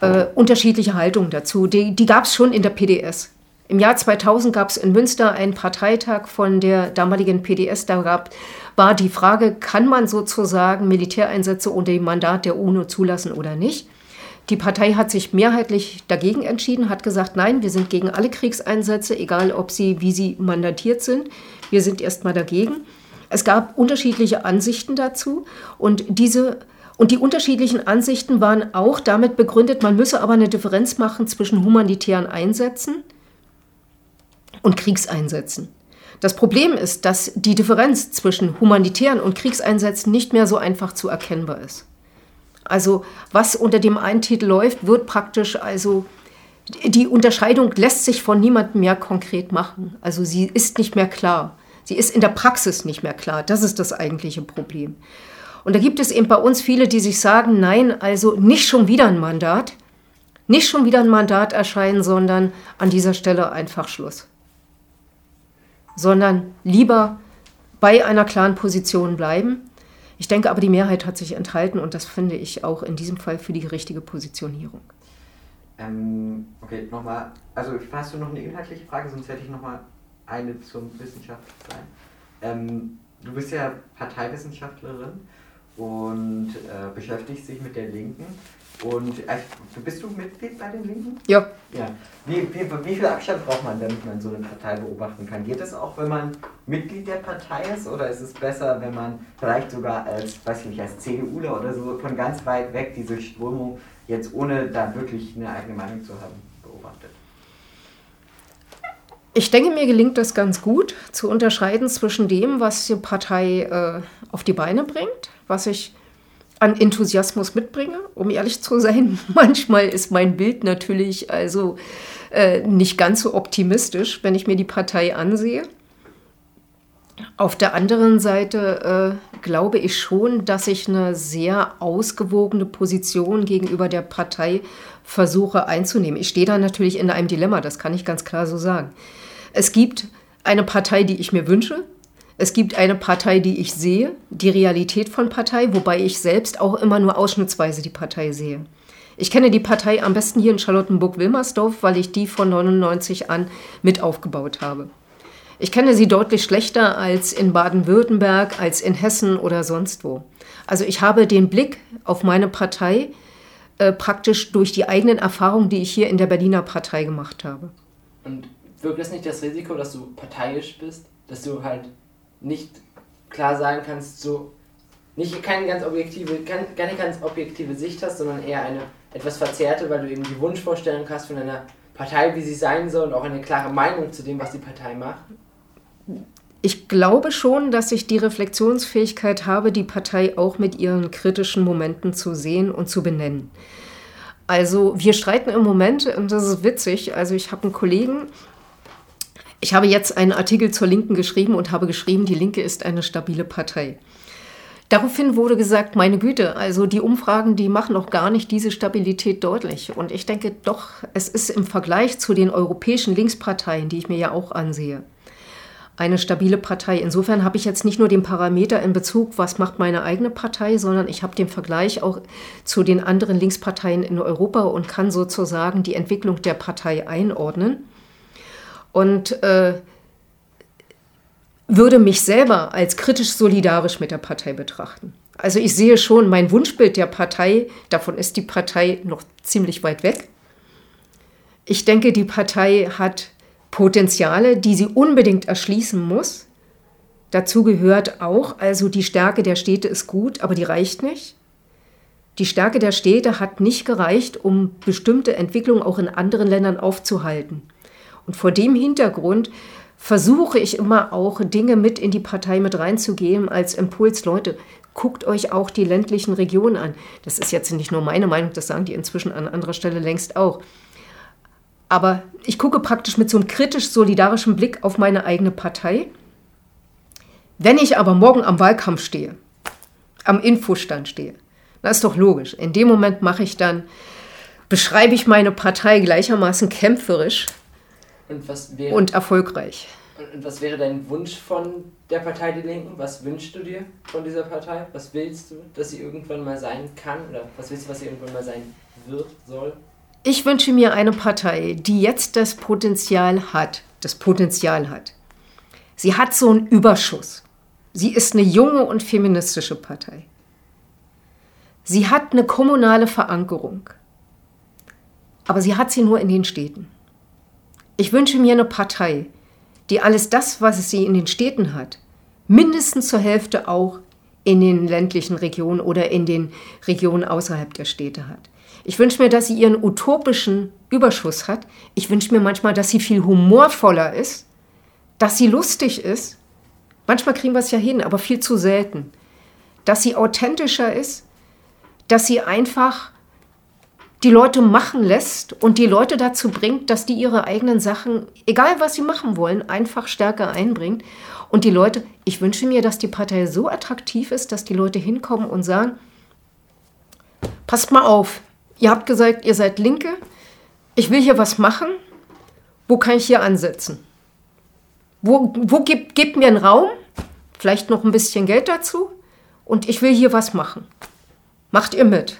äh unterschiedliche Haltungen dazu. Die, die gab es schon in der PDS. Im Jahr 2000 gab es in Münster einen Parteitag von der damaligen PDS. Da gab, war die Frage, kann man sozusagen Militäreinsätze unter dem Mandat der UNO zulassen oder nicht? Die Partei hat sich mehrheitlich dagegen entschieden, hat gesagt, nein, wir sind gegen alle Kriegseinsätze, egal ob sie, wie sie mandatiert sind. Wir sind erstmal dagegen. Es gab unterschiedliche Ansichten dazu und diese und die unterschiedlichen Ansichten waren auch damit begründet, man müsse aber eine Differenz machen zwischen humanitären Einsätzen und Kriegseinsätzen. Das Problem ist, dass die Differenz zwischen humanitären und Kriegseinsätzen nicht mehr so einfach zu erkennbar ist. Also was unter dem einen Titel läuft, wird praktisch also die Unterscheidung lässt sich von niemandem mehr konkret machen. Also sie ist nicht mehr klar. Sie ist in der Praxis nicht mehr klar. Das ist das eigentliche Problem. Und da gibt es eben bei uns viele, die sich sagen, nein, also nicht schon wieder ein Mandat, nicht schon wieder ein Mandat erscheinen, sondern an dieser Stelle einfach Schluss. Sondern lieber bei einer klaren Position bleiben ich denke aber, die Mehrheit hat sich enthalten und das finde ich auch in diesem Fall für die richtige Positionierung. Ähm, okay, nochmal. Also hast du noch eine inhaltliche Frage, sonst hätte ich nochmal eine zum Wissenschaft sein. Ähm, du bist ja Parteiwissenschaftlerin und äh, beschäftigst dich mit der Linken. Und äh, bist du Mitglied bei den Linken? Ja. ja. Wie, wie, wie, viel Abstand braucht man, damit man so eine Partei beobachten kann? Geht es auch, wenn man Mitglied der Partei ist? Oder ist es besser, wenn man vielleicht sogar als, weiß ich nicht, als CDUler oder so von ganz weit weg diese Strömung jetzt ohne da wirklich eine eigene Meinung zu haben beobachtet? Ich denke, mir gelingt das ganz gut zu unterscheiden zwischen dem, was die Partei äh, auf die Beine bringt, was ich an Enthusiasmus mitbringe, um ehrlich zu sein. *laughs* Manchmal ist mein Bild natürlich also äh, nicht ganz so optimistisch, wenn ich mir die Partei ansehe. Auf der anderen Seite äh, glaube ich schon, dass ich eine sehr ausgewogene Position gegenüber der Partei versuche einzunehmen. Ich stehe da natürlich in einem Dilemma, das kann ich ganz klar so sagen. Es gibt eine Partei, die ich mir wünsche, es gibt eine Partei, die ich sehe, die Realität von Partei, wobei ich selbst auch immer nur ausschnittsweise die Partei sehe. Ich kenne die Partei am besten hier in Charlottenburg-Wilmersdorf, weil ich die von 99 an mit aufgebaut habe. Ich kenne sie deutlich schlechter als in Baden-Württemberg, als in Hessen oder sonst wo. Also ich habe den Blick auf meine Partei äh, praktisch durch die eigenen Erfahrungen, die ich hier in der Berliner Partei gemacht habe. Und wirkt es nicht das Risiko, dass du parteiisch bist? dass du halt nicht klar sagen kannst, so nicht keine ganz objektive, keine, keine ganz objektive Sicht hast, sondern eher eine etwas verzerrte, weil du eben die Wunschvorstellung hast von einer Partei, wie sie sein soll und auch eine klare Meinung zu dem, was die Partei macht? Ich glaube schon, dass ich die Reflexionsfähigkeit habe, die Partei auch mit ihren kritischen Momenten zu sehen und zu benennen. Also wir streiten im Moment, und das ist witzig, also ich habe einen Kollegen, ich habe jetzt einen Artikel zur Linken geschrieben und habe geschrieben, die Linke ist eine stabile Partei. Daraufhin wurde gesagt, meine Güte, also die Umfragen, die machen auch gar nicht diese Stabilität deutlich. Und ich denke doch, es ist im Vergleich zu den europäischen Linksparteien, die ich mir ja auch ansehe, eine stabile Partei. Insofern habe ich jetzt nicht nur den Parameter in Bezug, was macht meine eigene Partei, sondern ich habe den Vergleich auch zu den anderen Linksparteien in Europa und kann sozusagen die Entwicklung der Partei einordnen. Und äh, würde mich selber als kritisch solidarisch mit der Partei betrachten. Also ich sehe schon mein Wunschbild der Partei, davon ist die Partei noch ziemlich weit weg. Ich denke, die Partei hat Potenziale, die sie unbedingt erschließen muss. Dazu gehört auch, also die Stärke der Städte ist gut, aber die reicht nicht. Die Stärke der Städte hat nicht gereicht, um bestimmte Entwicklungen auch in anderen Ländern aufzuhalten. Und vor dem Hintergrund versuche ich immer auch Dinge mit in die Partei mit reinzugeben als Impuls. Leute, guckt euch auch die ländlichen Regionen an. Das ist jetzt nicht nur meine Meinung, das sagen die inzwischen an anderer Stelle längst auch. Aber ich gucke praktisch mit so einem kritisch-solidarischen Blick auf meine eigene Partei. Wenn ich aber morgen am Wahlkampf stehe, am Infostand stehe, das ist doch logisch. In dem Moment mache ich dann, beschreibe ich meine Partei gleichermaßen kämpferisch und, was wäre, und erfolgreich. Und was wäre dein Wunsch von der Partei Die Linken? Was wünschst du dir von dieser Partei? Was willst du, dass sie irgendwann mal sein kann? Oder was willst du, was sie irgendwann mal sein wird, soll? Ich wünsche mir eine Partei, die jetzt das Potenzial hat, das Potenzial hat. Sie hat so einen Überschuss. Sie ist eine junge und feministische Partei. Sie hat eine kommunale Verankerung. Aber sie hat sie nur in den Städten. Ich wünsche mir eine Partei, die alles das, was sie in den Städten hat, mindestens zur Hälfte auch in den ländlichen Regionen oder in den Regionen außerhalb der Städte hat. Ich wünsche mir, dass sie ihren utopischen Überschuss hat. Ich wünsche mir manchmal, dass sie viel humorvoller ist, dass sie lustig ist. Manchmal kriegen wir es ja hin, aber viel zu selten. Dass sie authentischer ist, dass sie einfach die Leute machen lässt und die Leute dazu bringt, dass die ihre eigenen Sachen, egal was sie machen wollen, einfach stärker einbringt. Und die Leute, ich wünsche mir, dass die Partei so attraktiv ist, dass die Leute hinkommen und sagen, passt mal auf, ihr habt gesagt, ihr seid Linke, ich will hier was machen, wo kann ich hier ansetzen? Wo, wo gibt, gebt mir einen Raum, vielleicht noch ein bisschen Geld dazu und ich will hier was machen. Macht ihr mit?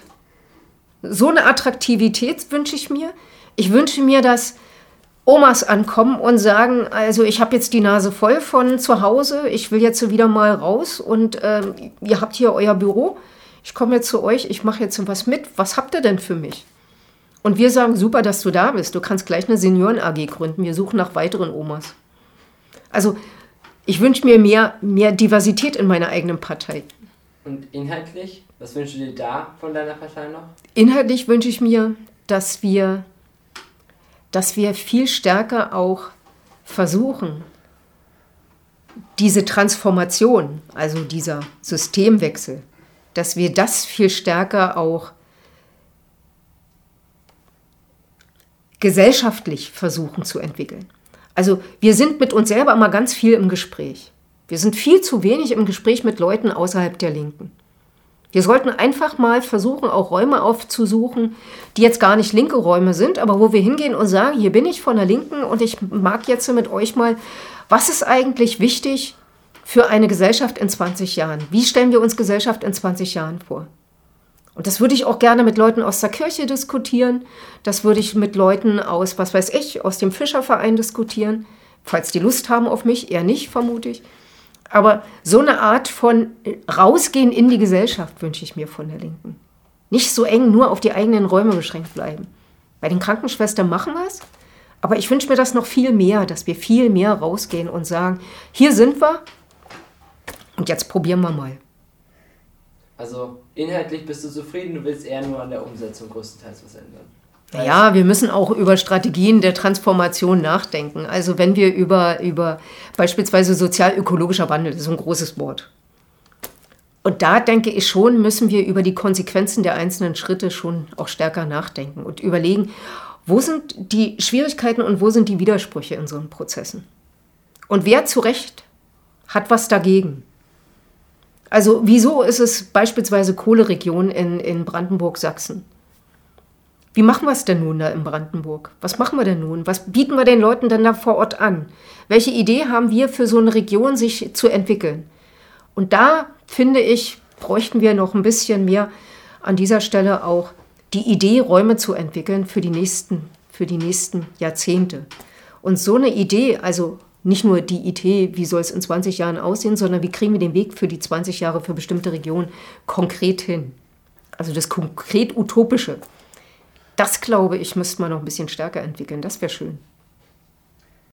So eine Attraktivität wünsche ich mir. Ich wünsche mir, dass Omas ankommen und sagen, also ich habe jetzt die Nase voll von zu Hause, ich will jetzt wieder mal raus und ähm, ihr habt hier euer Büro, ich komme jetzt zu euch, ich mache jetzt was mit, was habt ihr denn für mich? Und wir sagen, super, dass du da bist, du kannst gleich eine Senioren-AG gründen, wir suchen nach weiteren Omas. Also ich wünsche mir mehr, mehr Diversität in meiner eigenen Partei. Und inhaltlich? Was wünschst du dir da von deiner Partei noch? Inhaltlich wünsche ich mir, dass wir, dass wir viel stärker auch versuchen, diese Transformation, also dieser Systemwechsel, dass wir das viel stärker auch gesellschaftlich versuchen zu entwickeln. Also wir sind mit uns selber immer ganz viel im Gespräch. Wir sind viel zu wenig im Gespräch mit Leuten außerhalb der Linken. Wir sollten einfach mal versuchen, auch Räume aufzusuchen, die jetzt gar nicht linke Räume sind, aber wo wir hingehen und sagen, hier bin ich von der Linken und ich mag jetzt mit euch mal, was ist eigentlich wichtig für eine Gesellschaft in 20 Jahren? Wie stellen wir uns Gesellschaft in 20 Jahren vor? Und das würde ich auch gerne mit Leuten aus der Kirche diskutieren. Das würde ich mit Leuten aus, was weiß ich, aus dem Fischerverein diskutieren. Falls die Lust haben auf mich, eher nicht, vermute ich. Aber so eine Art von Rausgehen in die Gesellschaft wünsche ich mir von der Linken. Nicht so eng nur auf die eigenen Räume beschränkt bleiben. Bei den Krankenschwestern machen wir es, Aber ich wünsche mir das noch viel mehr, dass wir viel mehr rausgehen und sagen, hier sind wir und jetzt probieren wir mal. Also inhaltlich bist du zufrieden, du willst eher nur an der Umsetzung größtenteils was ändern. Ja, wir müssen auch über Strategien der Transformation nachdenken. Also wenn wir über, über beispielsweise sozial-ökologischer Wandel, das ist ein großes Wort. Und da denke ich schon, müssen wir über die Konsequenzen der einzelnen Schritte schon auch stärker nachdenken und überlegen, wo sind die Schwierigkeiten und wo sind die Widersprüche in so einen Prozessen? Und wer zu Recht hat was dagegen? Also wieso ist es beispielsweise Kohleregion in, in Brandenburg-Sachsen? Wie machen wir es denn nun da in Brandenburg? Was machen wir denn nun? Was bieten wir den Leuten denn da vor Ort an? Welche Idee haben wir für so eine Region sich zu entwickeln? Und da finde ich, bräuchten wir noch ein bisschen mehr an dieser Stelle auch die Idee, Räume zu entwickeln für die nächsten, für die nächsten Jahrzehnte. Und so eine Idee, also nicht nur die Idee, wie soll es in 20 Jahren aussehen, sondern wie kriegen wir den Weg für die 20 Jahre für bestimmte Regionen konkret hin. Also das konkret Utopische. Das glaube ich, müsste man noch ein bisschen stärker entwickeln. Das wäre schön.